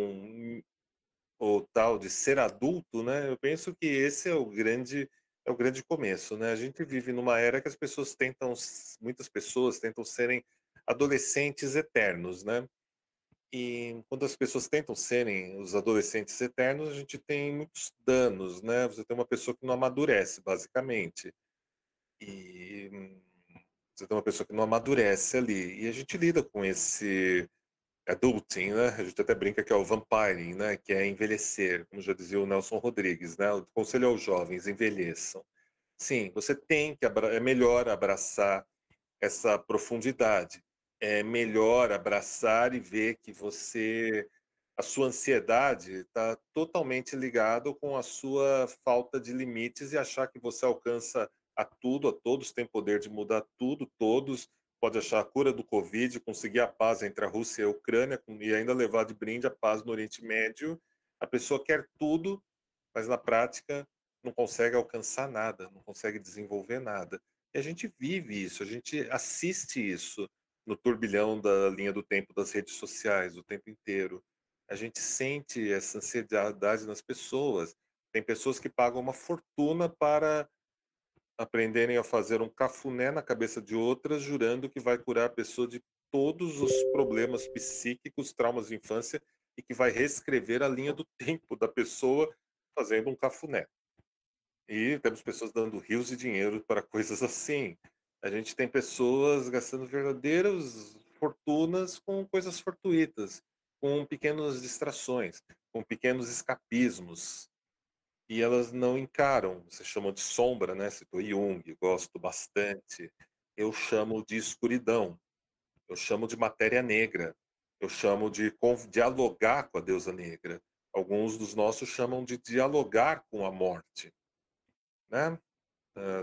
o tal de ser adulto, né, eu penso que esse é o grande é o grande começo, né? A gente vive numa era que as pessoas tentam, muitas pessoas tentam serem adolescentes eternos, né? E quando as pessoas tentam serem os adolescentes eternos, a gente tem muitos danos, né? Você tem uma pessoa que não amadurece, basicamente. E você tem uma pessoa que não amadurece ali. E a gente lida com esse adulting, né? A gente até brinca que é o vampiring, né? Que é envelhecer, como já dizia o Nelson Rodrigues, né? O conselho aos jovens, envelheçam. Sim, você tem que é melhor abraçar essa profundidade é melhor abraçar e ver que você a sua ansiedade está totalmente ligado com a sua falta de limites e achar que você alcança a tudo, a todos tem poder de mudar tudo, todos pode achar a cura do Covid, conseguir a paz entre a Rússia e a Ucrânia e ainda levar de brinde a paz no Oriente Médio. A pessoa quer tudo, mas na prática não consegue alcançar nada, não consegue desenvolver nada. E a gente vive isso, a gente assiste isso no turbilhão da linha do tempo das redes sociais o tempo inteiro. A gente sente essa ansiedade nas pessoas. Tem pessoas que pagam uma fortuna para aprenderem a fazer um cafuné na cabeça de outras, jurando que vai curar a pessoa de todos os problemas psíquicos, traumas de infância e que vai reescrever a linha do tempo da pessoa fazendo um cafuné. E temos pessoas dando rios de dinheiro para coisas assim. A gente tem pessoas gastando verdadeiras fortunas com coisas fortuitas, com pequenas distrações, com pequenos escapismos. E elas não encaram, você chama de sombra, né? Citou Jung, gosto bastante. Eu chamo de escuridão, eu chamo de matéria negra, eu chamo de dialogar com a deusa negra. Alguns dos nossos chamam de dialogar com a morte. Né?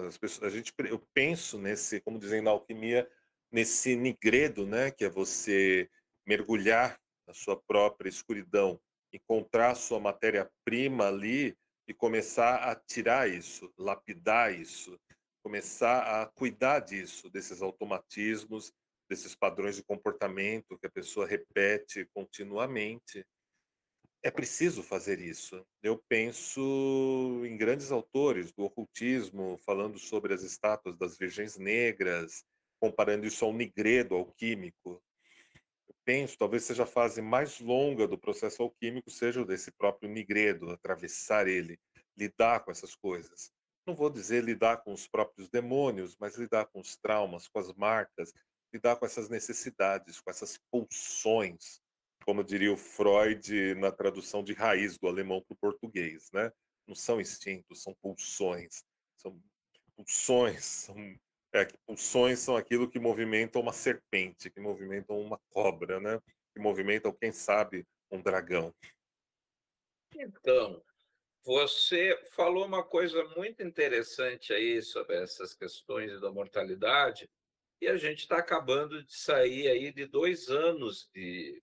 As pessoas, a gente, eu penso nesse, como dizem na alquimia, nesse nigredo, né, que é você mergulhar na sua própria escuridão, encontrar sua matéria-prima ali e começar a tirar isso, lapidar isso, começar a cuidar disso, desses automatismos, desses padrões de comportamento que a pessoa repete continuamente é preciso fazer isso. Eu penso em grandes autores do ocultismo, falando sobre as estátuas das virgens negras, comparando isso ao nigredo alquímico. Eu penso, talvez seja a fase mais longa do processo alquímico, seja o desse próprio nigredo, atravessar ele, lidar com essas coisas. Não vou dizer lidar com os próprios demônios, mas lidar com os traumas, com as marcas, lidar com essas necessidades, com essas pulsões como diria o Freud na tradução de raiz do alemão para o português, né? Não são instintos, são pulsões. São pulsões, são, é, pulsões são aquilo que movimentam uma serpente, que movimentam uma cobra, né? Que movimentam, quem sabe, um dragão? Então, você falou uma coisa muito interessante aí sobre essas questões da mortalidade, e a gente está acabando de sair aí de dois anos de,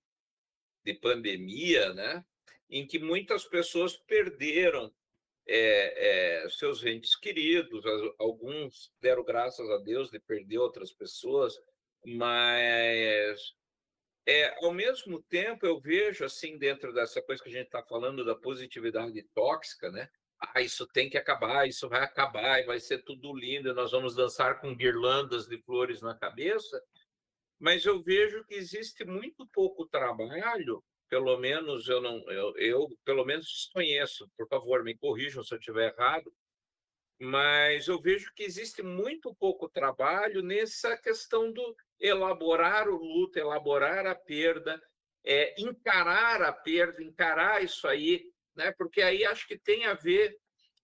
de pandemia, né? em que muitas pessoas perderam é, é, seus entes queridos, alguns deram graças a Deus de perder outras pessoas, mas é, ao mesmo tempo eu vejo assim dentro dessa coisa que a gente está falando da positividade tóxica, né? Ah, isso tem que acabar, isso vai acabar e vai ser tudo lindo, nós vamos dançar com guirlandas de flores na cabeça. Mas eu vejo que existe muito pouco trabalho pelo menos eu não, eu, eu pelo menos desconheço, por favor, me corrijam se eu estiver errado, mas eu vejo que existe muito pouco trabalho nessa questão do elaborar o luto, elaborar a perda, é, encarar a perda, encarar isso aí, né? Porque aí acho que tem a ver.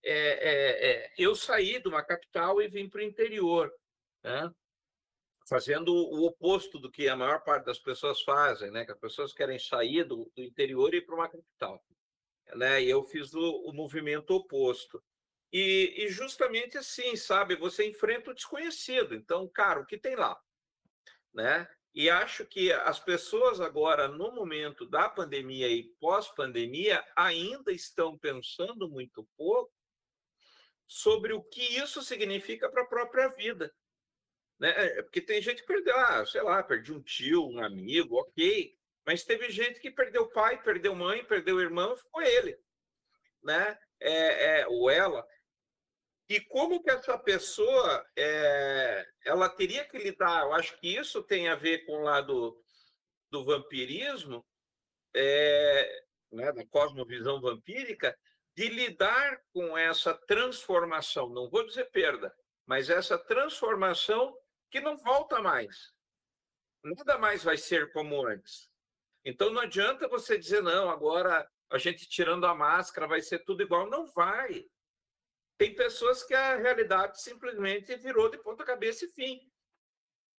É, é, é eu saí de uma capital e vim para o interior, né? Fazendo o oposto do que a maior parte das pessoas fazem, né? Que as pessoas querem sair do, do interior e ir para uma capital, né? E eu fiz o, o movimento oposto. E, e, justamente assim, sabe? Você enfrenta o desconhecido. Então, cara, o que tem lá, né? E acho que as pessoas agora, no momento da pandemia e pós-pandemia, ainda estão pensando muito pouco sobre o que isso significa para a própria vida. Né? É, porque tem gente que perdeu, ah, sei lá, perdi um tio, um amigo, ok. Mas teve gente que perdeu pai, perdeu mãe, perdeu irmão, ficou ele, né? É, é, ou ela. E como que essa pessoa, é, ela teria que lidar? Eu acho que isso tem a ver com o lado do vampirismo, é, né, da cosmovisão vampírica, de lidar com essa transformação, não vou dizer perda, mas essa transformação que não volta mais. Nada mais vai ser como antes. Então não adianta você dizer, não, agora a gente tirando a máscara vai ser tudo igual. Não vai. Tem pessoas que a realidade simplesmente virou de ponta cabeça e fim.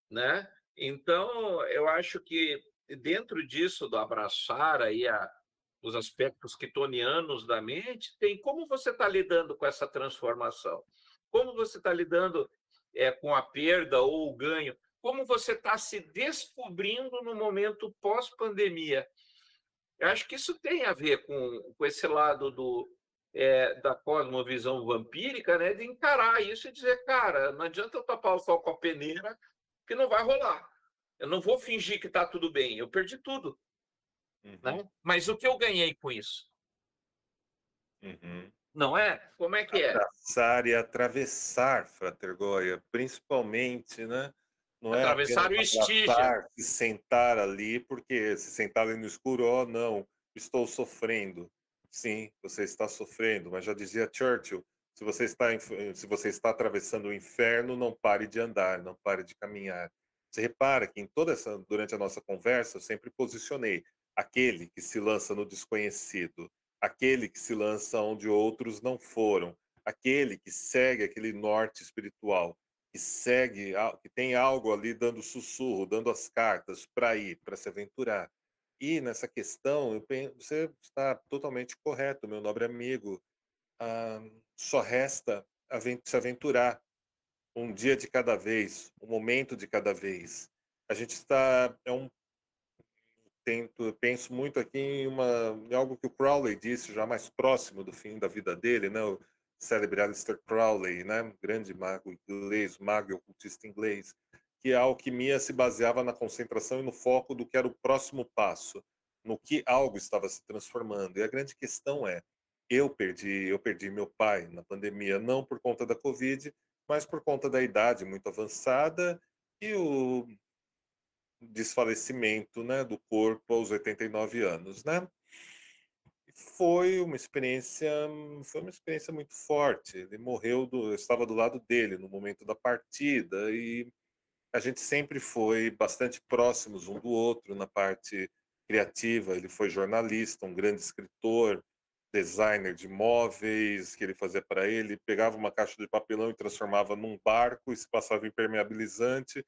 Né? Então, eu acho que dentro disso, do abraçar aí a, os aspectos quitonianos da mente, tem como você está lidando com essa transformação. Como você está lidando é, com a perda ou o ganho, como você está se descobrindo no momento pós-pandemia. Eu acho que isso tem a ver com, com esse lado do, é, da cosmovisão vampírica, né, de encarar isso e dizer, cara, não adianta eu tapar o sol com a peneira, que não vai rolar. Eu não vou fingir que está tudo bem, eu perdi tudo. Uhum. Né? Mas o que eu ganhei com isso? Uhum. Não é? Como é que é? Abraçar e atravessar, Frater Goya, principalmente, né? Não é atravessar é o estígio. Se sentar ali, porque se sentar ali no escuro, oh, não, estou sofrendo. Sim, você está sofrendo, mas já dizia Churchill, se você está se você está atravessando o inferno, não pare de andar, não pare de caminhar. Você repara que em toda essa durante a nossa conversa eu sempre posicionei aquele que se lança no desconhecido, aquele que se lança onde outros não foram, aquele que segue aquele norte espiritual, que segue, que tem algo ali dando sussurro, dando as cartas para ir, para se aventurar. E nessa questão, penso, você está totalmente correto, meu nobre amigo. Ah, só resta se aventurar um dia de cada vez, um momento de cada vez. A gente está é um tento, penso muito aqui em, uma, em algo que o Crowley disse já mais próximo do fim da vida dele, né? O célebre Aleister Crowley, né? Grande mago inglês, mago e ocultista inglês, que a alquimia se baseava na concentração e no foco do que era o próximo passo, no que algo estava se transformando. E a grande questão é, eu perdi, eu perdi meu pai na pandemia não por conta da Covid, mas por conta da idade muito avançada e o desfalecimento né, do corpo aos 89 anos, né? Foi uma experiência, foi uma experiência muito forte. Ele morreu, do, eu estava do lado dele no momento da partida e a gente sempre foi bastante próximos um do outro na parte criativa. Ele foi jornalista, um grande escritor, designer de móveis que ele fazia para ele, pegava uma caixa de papelão e transformava num barco e se passava impermeabilizante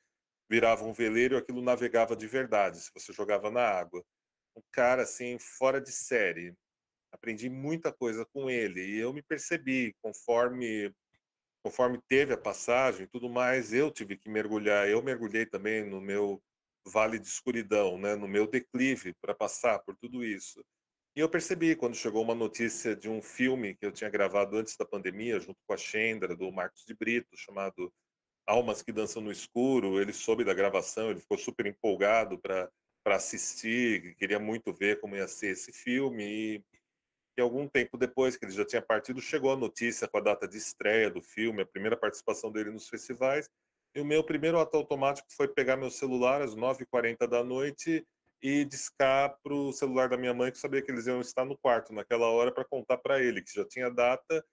virava um veleiro e aquilo navegava de verdade, se você jogava na água. um cara assim fora de série. Aprendi muita coisa com ele e eu me percebi conforme conforme teve a passagem, tudo mais, eu tive que mergulhar. Eu mergulhei também no meu vale de escuridão, né, no meu declive para passar por tudo isso. E eu percebi quando chegou uma notícia de um filme que eu tinha gravado antes da pandemia, junto com a Chendra, do Marcos de Brito, chamado Almas que Dançam no Escuro. Ele soube da gravação, ele ficou super empolgado para assistir, queria muito ver como ia ser esse filme. E, e algum tempo depois que ele já tinha partido, chegou a notícia com a data de estreia do filme, a primeira participação dele nos festivais. E o meu primeiro ato automático foi pegar meu celular às 9h40 da noite e discar para o celular da minha mãe, que sabia que eles iam estar no quarto naquela hora, para contar para ele que já tinha data.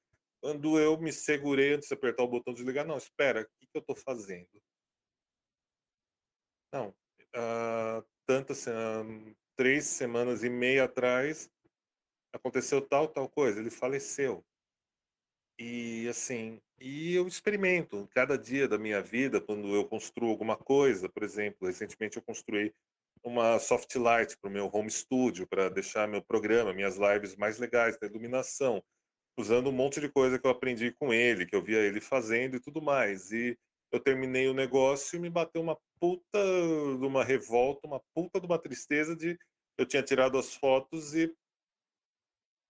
Quando eu me segurei antes de apertar o botão de ligar, não, espera, o que, que eu estou fazendo? Não, uh, tantas, uh, três semanas e meia atrás, aconteceu tal, tal coisa, ele faleceu. E assim, e eu experimento cada dia da minha vida, quando eu construo alguma coisa, por exemplo, recentemente eu construí uma soft light para o meu home studio, para deixar meu programa, minhas lives mais legais, da iluminação, usando um monte de coisa que eu aprendi com ele, que eu via ele fazendo e tudo mais. E eu terminei o negócio e me bateu uma puta de uma revolta, uma puta de uma tristeza de eu tinha tirado as fotos e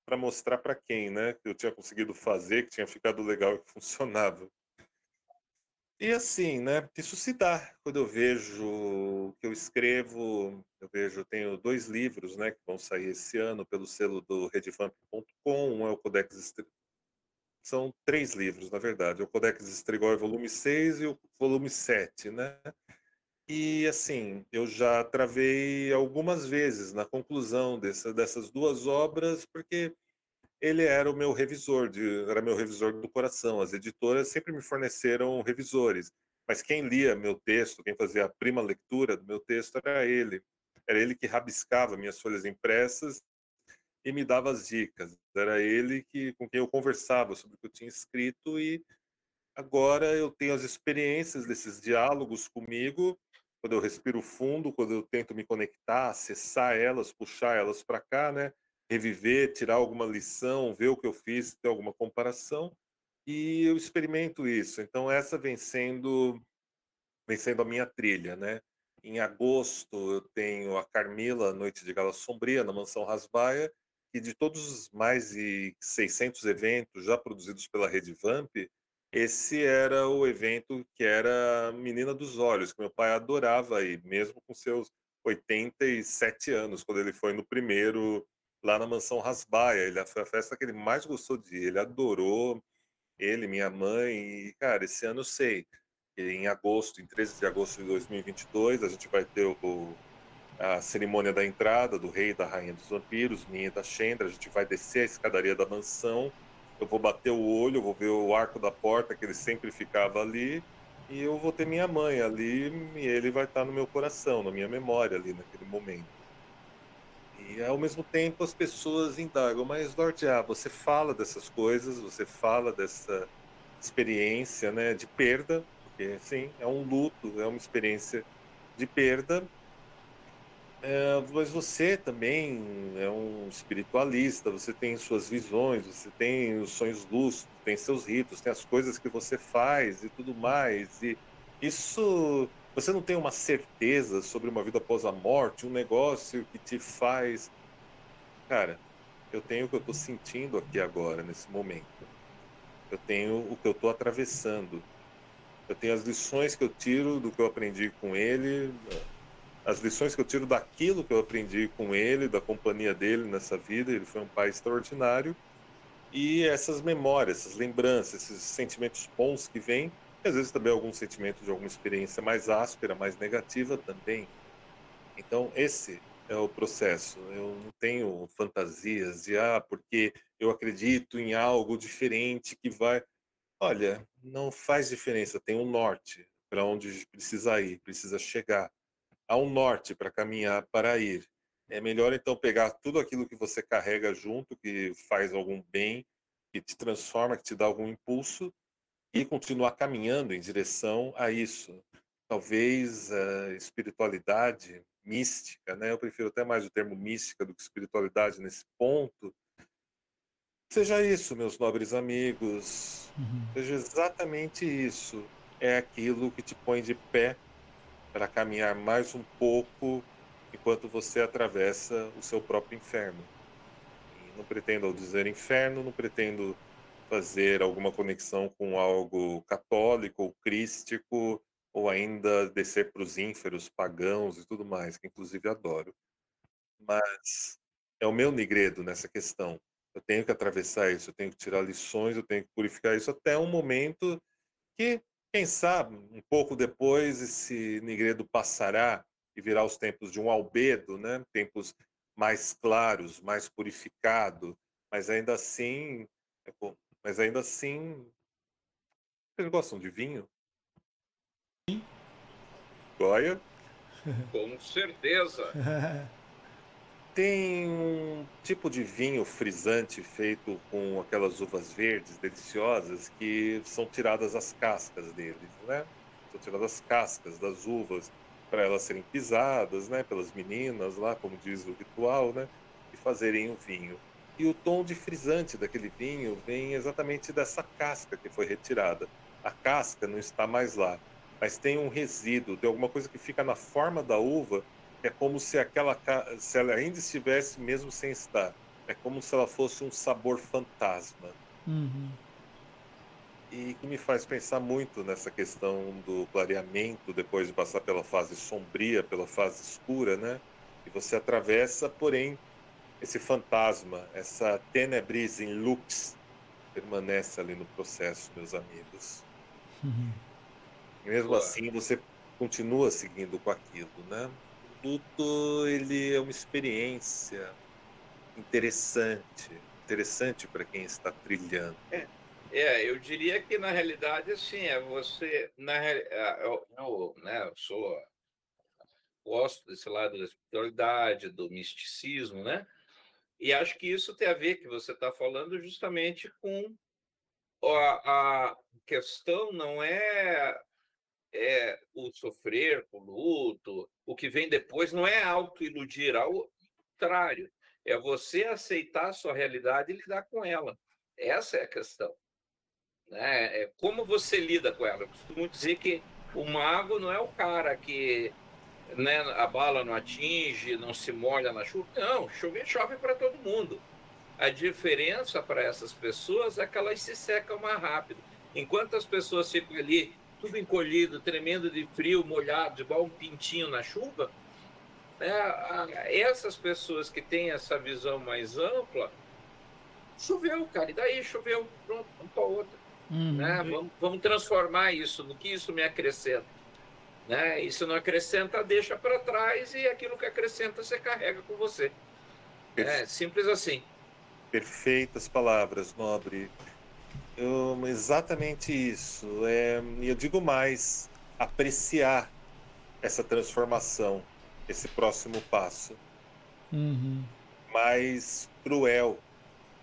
para mostrar para quem, né, que eu tinha conseguido fazer, que tinha ficado legal e que funcionava. E assim, né, isso se dá quando eu vejo que eu escrevo, eu vejo, tenho dois livros, né, que vão sair esse ano pelo selo do redvamp.com, um é o Codex Estri... são três livros, na verdade, o Codex Estrigói volume 6 e o volume 7, né? E assim, eu já travei algumas vezes na conclusão dessa, dessas duas obras, porque ele era o meu revisor, de, era meu revisor do coração. As editoras sempre me forneceram revisores, mas quem lia meu texto, quem fazia a prima leitura do meu texto era ele. Era ele que rabiscava minhas folhas impressas e me dava as dicas. Era ele que com quem eu conversava sobre o que eu tinha escrito e agora eu tenho as experiências desses diálogos comigo, quando eu respiro fundo, quando eu tento me conectar, acessar elas, puxar elas para cá, né? Reviver, tirar alguma lição, ver o que eu fiz, ter alguma comparação, e eu experimento isso. Então essa vem sendo, vem sendo a minha trilha, né? Em agosto eu tenho a Carmila, Noite de Gala Sombria, na Mansão Rasbaia, e de todos os mais de 600 eventos já produzidos pela Rede Vamp, esse era o evento que era Menina dos Olhos, que meu pai adorava ir, mesmo com seus 87 anos, quando ele foi no primeiro lá na mansão Rasbaia. Ele foi a festa que ele mais gostou de ir. Ele adorou, ele, minha mãe. E, cara, esse ano eu sei em agosto, em 13 de agosto de 2022, a gente vai ter o, a cerimônia da entrada do rei e da rainha dos vampiros, minha e da Chendra. A gente vai descer a escadaria da mansão. Eu vou bater o olho, vou ver o arco da porta que ele sempre ficava ali. E eu vou ter minha mãe ali e ele vai estar no meu coração, na minha memória ali naquele momento. E ao mesmo tempo as pessoas indagam, mas Lorde A, você fala dessas coisas, você fala dessa experiência né, de perda, porque sim, é um luto, é uma experiência de perda, é, mas você também é um espiritualista, você tem suas visões, você tem os sonhos lúcidos, tem seus ritos, tem as coisas que você faz e tudo mais. E isso você não tem uma certeza sobre uma vida após a morte, um negócio que te faz. Cara, eu tenho o que eu estou sentindo aqui agora, nesse momento. Eu tenho o que eu estou atravessando. Eu tenho as lições que eu tiro do que eu aprendi com ele, as lições que eu tiro daquilo que eu aprendi com ele, da companhia dele nessa vida. Ele foi um pai extraordinário. E essas memórias, essas lembranças, esses sentimentos bons que vêm, às vezes também algum sentimento de alguma experiência mais áspera, mais negativa também. Então, esse é o processo. Eu não tenho fantasias de, ah, porque eu acredito em algo diferente que vai. Olha, não faz diferença, tem um norte para onde precisa ir, precisa chegar. Há um norte para caminhar, para ir. É melhor então pegar tudo aquilo que você carrega junto, que faz algum bem, que te transforma, que te dá algum impulso, e continuar caminhando em direção a isso. talvez a espiritualidade mística, né? Eu prefiro até mais o termo mística do que espiritualidade nesse ponto. Seja isso, meus nobres amigos, Uhum. seja exatamente isso. É aquilo que te põe de pé para caminhar mais um pouco enquanto você atravessa o seu próprio inferno. E não pretendo ao dizer inferno, não pretendo fazer alguma conexão com algo católico ou crístico, ou ainda descer para os ínferos pagãos e tudo mais, que inclusive adoro. Mas é o meu nigredo nessa questão. Eu tenho que atravessar isso, eu tenho que tirar lições, eu tenho que purificar isso até um momento que, quem sabe, um pouco depois esse nigredo passará e virá os tempos de um albedo, né? Tempos mais claros, mais purificado, mas ainda assim, é mas ainda assim, vocês gostam de vinho? Goia? Com certeza. Tem um tipo de vinho frisante feito com aquelas uvas verdes deliciosas que são tiradas as cascas deles, né? São tiradas as cascas das uvas para elas serem pisadas, né? Pelas meninas lá, como diz o ritual, né? E fazerem o vinho. E o tom de frisante daquele vinho vem exatamente dessa casca que foi retirada. A casca não está mais lá, mas tem um resíduo, tem alguma coisa que fica na forma da uva é como se aquela se ela ainda estivesse mesmo sem estar. É como se ela fosse um sabor fantasma. Uhum. E que me faz pensar muito nessa questão do clareamento depois de passar pela fase sombria, pela fase escura, né? E você atravessa, porém, esse fantasma, essa tenebris em lux, permanece ali no processo, meus amigos. Uhum. E mesmo Boa. assim, você continua seguindo com aquilo, né? Tudo ele é uma experiência interessante, interessante para quem está trilhando. É, eu diria que na realidade assim é você na é, eu, eu, né, eu sou gosto desse lado da espiritualidade, do misticismo, né? E acho que isso tem a ver que você está falando justamente com a, a questão não é, é o sofrer o luto, o que vem depois não é autoiludir, ao contrário, é você aceitar a sua realidade e lidar com ela. Essa é a questão. Né? É como você lida com ela. Eu costumo dizer que o mago não é o cara que né, a bala não atinge, não se molha na chuva. Não, chover chove para todo mundo. A diferença para essas pessoas é que elas se secam mais rápido. Enquanto as pessoas ficam ali, tudo encolhido, tremendo de frio, molhado, igual um pintinho na chuva, né, essas pessoas que têm essa visão mais ampla, choveu, cara, e daí choveu, pronto, vamos para outra Uhum. né? Vamos, vamos transformar isso no que isso me acrescenta. Né? E se não acrescenta, deixa para trás e aquilo que acrescenta você carrega com você. É simples assim. Perfeitas palavras, nobre. Eu- exatamente isso. É, e eu digo mais: apreciar essa transformação, esse próximo passo. Uhum. mais cruel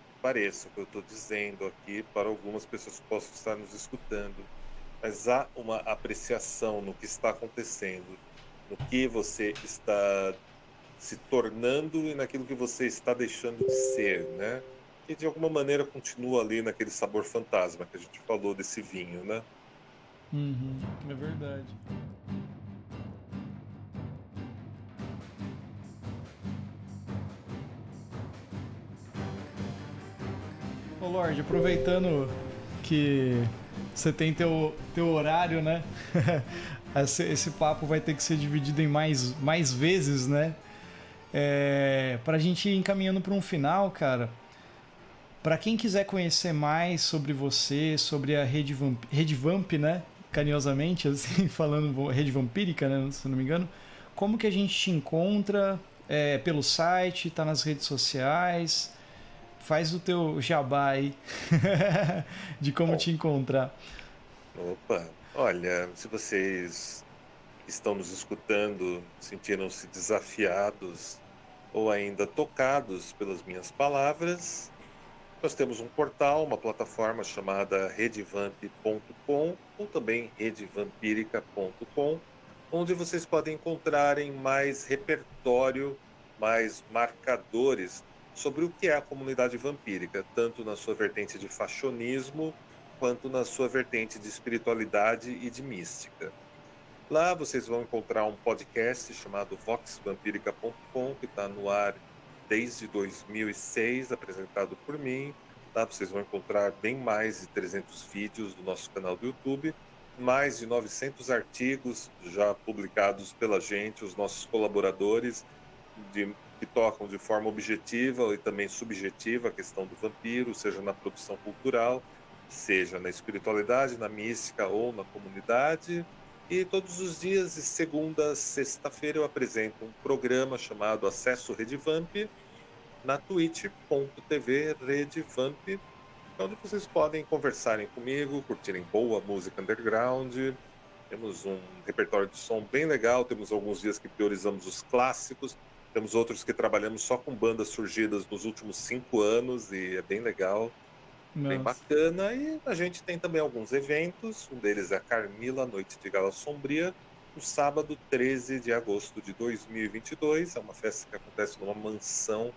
que pareça o que eu estou dizendo aqui para algumas pessoas que possam estar nos escutando. Mas há uma apreciação no que está acontecendo, no que você está se tornando e naquilo que você está deixando de ser, né? Que de alguma maneira continua ali naquele sabor fantasma que a gente falou desse vinho, né? Uhum. É verdade. Ô Lorde, aproveitando que você tem teu, teu horário, né? esse, esse papo vai ter que ser dividido em mais, mais vezes, né? É, pra gente ir encaminhando para um final, cara. Pra quem quiser conhecer mais sobre você, sobre a Rede Vamp, Rede Vamp né? Carinhosamente, assim, falando Rede Vampírica, né? Se não me engano. Como que a gente te encontra? É, pelo site, tá nas redes sociais? Faz o teu jabá aí de como Bom. te encontrar. Opa, olha, se vocês estão nos escutando sentiram-se desafiados ou ainda tocados pelas minhas palavras, nós temos um portal, uma plataforma chamada redevamp.com ou também redevampírica.com, onde vocês podem encontrarem mais repertório, mais marcadores sobre o que é a comunidade vampírica, tanto na sua vertente de fashionismo quanto na sua vertente de espiritualidade e de mística. Lá vocês vão encontrar um podcast chamado voxvampirica.com, que está no ar desde 2006, apresentado por mim. Lá vocês vão encontrar bem mais de 300 vídeos do nosso canal do YouTube, mais de 900 artigos já publicados pela gente, os nossos colaboradores, de, que tocam de forma objetiva e também subjetiva a questão do vampiro, seja na produção cultural, seja na espiritualidade, na mística ou na comunidade. E todos os dias, de segunda a sexta-feira, eu apresento um programa chamado Acesso Redvamp na twitch.tv Redvamp, onde vocês podem conversarem comigo, curtirem boa música underground. Temos um repertório de som bem legal, temos alguns dias que priorizamos os clássicos, temos outros que trabalhamos só com bandas surgidas nos últimos cinco anos e é bem legal. Nossa. bem bacana. E a gente tem também alguns eventos. Um deles é a Carmila Noite de Gala Sombria, no sábado 13 de agosto de 2022. É uma festa que acontece numa mansão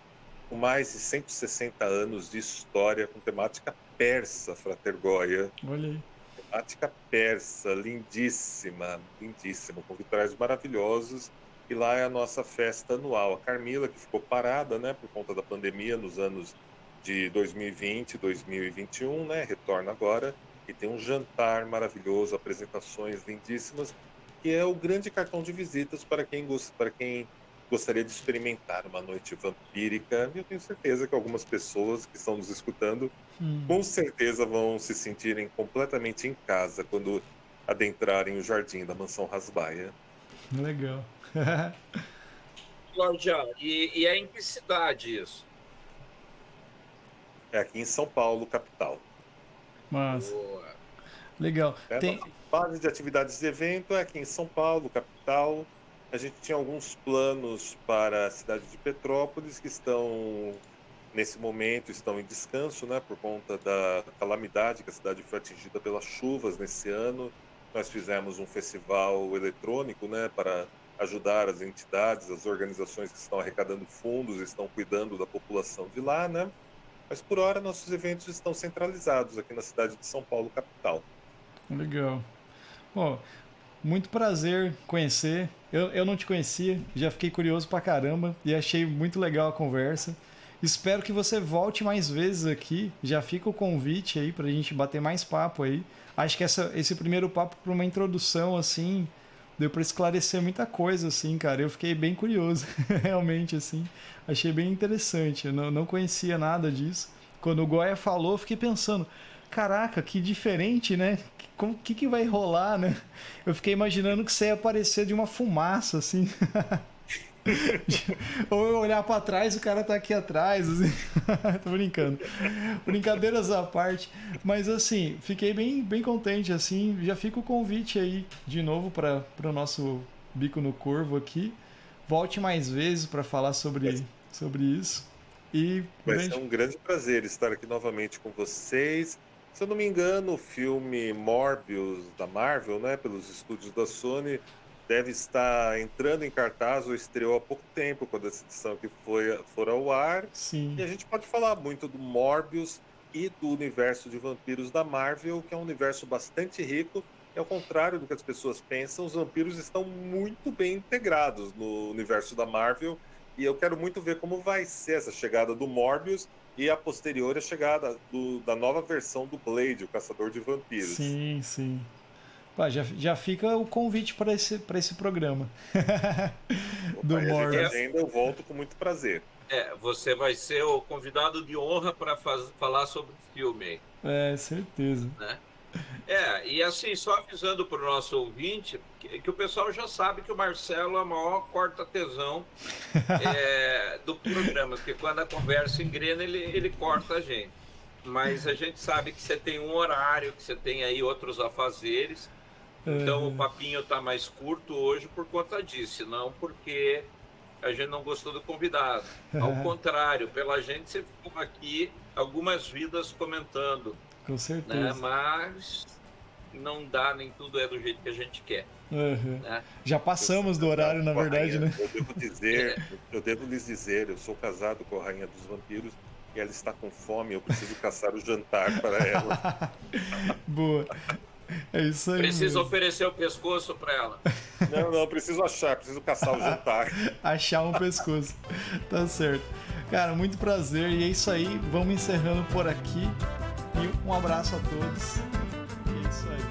com mais de 160 anos de história, com temática persa, Frater Goya. Olha aí. Temática persa, lindíssima, lindíssima, com vitrais maravilhosos. E lá é a nossa festa anual. A Carmila, que ficou parada né, por conta da pandemia nos anos de 2020, 2021, né? Retorna agora e tem um jantar maravilhoso, apresentações lindíssimas, que é o grande cartão de visitas para quem gosta, para quem gostaria de experimentar uma noite vampírica. E eu tenho certeza que algumas pessoas que estão nos escutando, hum. com certeza vão se sentirem completamente em casa quando adentrarem o jardim da mansão Rasbaia. Legal. Cláudia, e, e é em que cidade isso? É aqui em São Paulo, capital. Mas legal. É, Tem base de atividades de evento é aqui em São Paulo, capital. A gente tinha alguns planos para a cidade de Petrópolis que estão nesse momento estão em descanso, né, por conta da calamidade que a cidade foi atingida pelas chuvas nesse ano. Nós fizemos um festival eletrônico, né, para ajudar as entidades, as organizações que estão arrecadando fundos, estão cuidando da população de lá, né? Mas por hora nossos eventos estão centralizados aqui na cidade de São Paulo, capital. Legal. Bom, muito prazer conhecer. Eu, eu não te conhecia, já fiquei curioso pra caramba e achei muito legal a conversa. Espero que você volte mais vezes aqui. Já fica o convite aí pra gente bater mais papo aí. Acho que essa, esse primeiro papo para uma introdução assim deu para esclarecer muita coisa, assim, cara. Eu fiquei bem curioso, realmente, assim. Achei bem interessante. Eu não, não conhecia nada disso. Quando o Goya falou, fiquei pensando, caraca, que diferente, né? O que, que vai rolar, né? Eu fiquei imaginando que você ia aparecer de uma fumaça, assim. Ou eu olhar para trás o cara tá aqui atrás. Assim. Tô brincando. Brincadeiras à parte. Mas assim, fiquei bem, bem contente. assim Já fica o convite aí de novo para o nosso bico no corvo aqui. Volte mais vezes para falar sobre, sobre isso. E Vai ser um grande prazer estar aqui novamente com vocês. Se eu não me engano, o filme Morbius da Marvel, né, pelos estúdios da Sony, deve estar entrando em cartaz ou estreou há pouco tempo, quando essa edição que foi for ao ar. Sim. E a gente pode falar muito do Morbius e do universo de vampiros da Marvel, que é um universo bastante rico. E ao contrário do que as pessoas pensam, os vampiros estão muito bem integrados no universo da Marvel. E eu quero muito ver como vai ser essa chegada do Morbius e a posterior chegada do, da nova versão do Blade, o Caçador de Vampiros. Sim, sim. Pá, já, já fica o convite para esse, esse programa. do Morris. agenda eu volto com muito prazer. É, você vai ser o convidado de honra para falar sobre o filme. É, certeza. Né? É, e assim, só avisando para o nosso ouvinte, que, que, o pessoal já sabe que o Marcelo é o maior corta-tesão é, do programa, porque quando a conversa engrena, ele, ele corta a gente. Mas a gente sabe que você tem um horário, que você tem aí outros afazeres. Então o papinho está mais curto hoje por conta disso, não porque a gente não gostou do convidado. Ao contrário, pela gente você ficou aqui algumas vidas comentando. Com certeza. Né? Mas não dá, nem tudo é do jeito que a gente quer. Uhum. Né? Já passamos do horário, na verdade, rainha, né? Eu devo dizer, eu devo lhes dizer, eu sou casado com a rainha dos vampiros e ela está com fome, eu preciso caçar o jantar para ela. Boa. É isso aí. Precisa mesmo. oferecer o pescoço para ela. Não, não, preciso achar, preciso caçar o jantar. Achar um pescoço. Tá certo. Cara, muito prazer. E é isso aí. Vamos encerrando por aqui. E um abraço a todos. E é isso aí.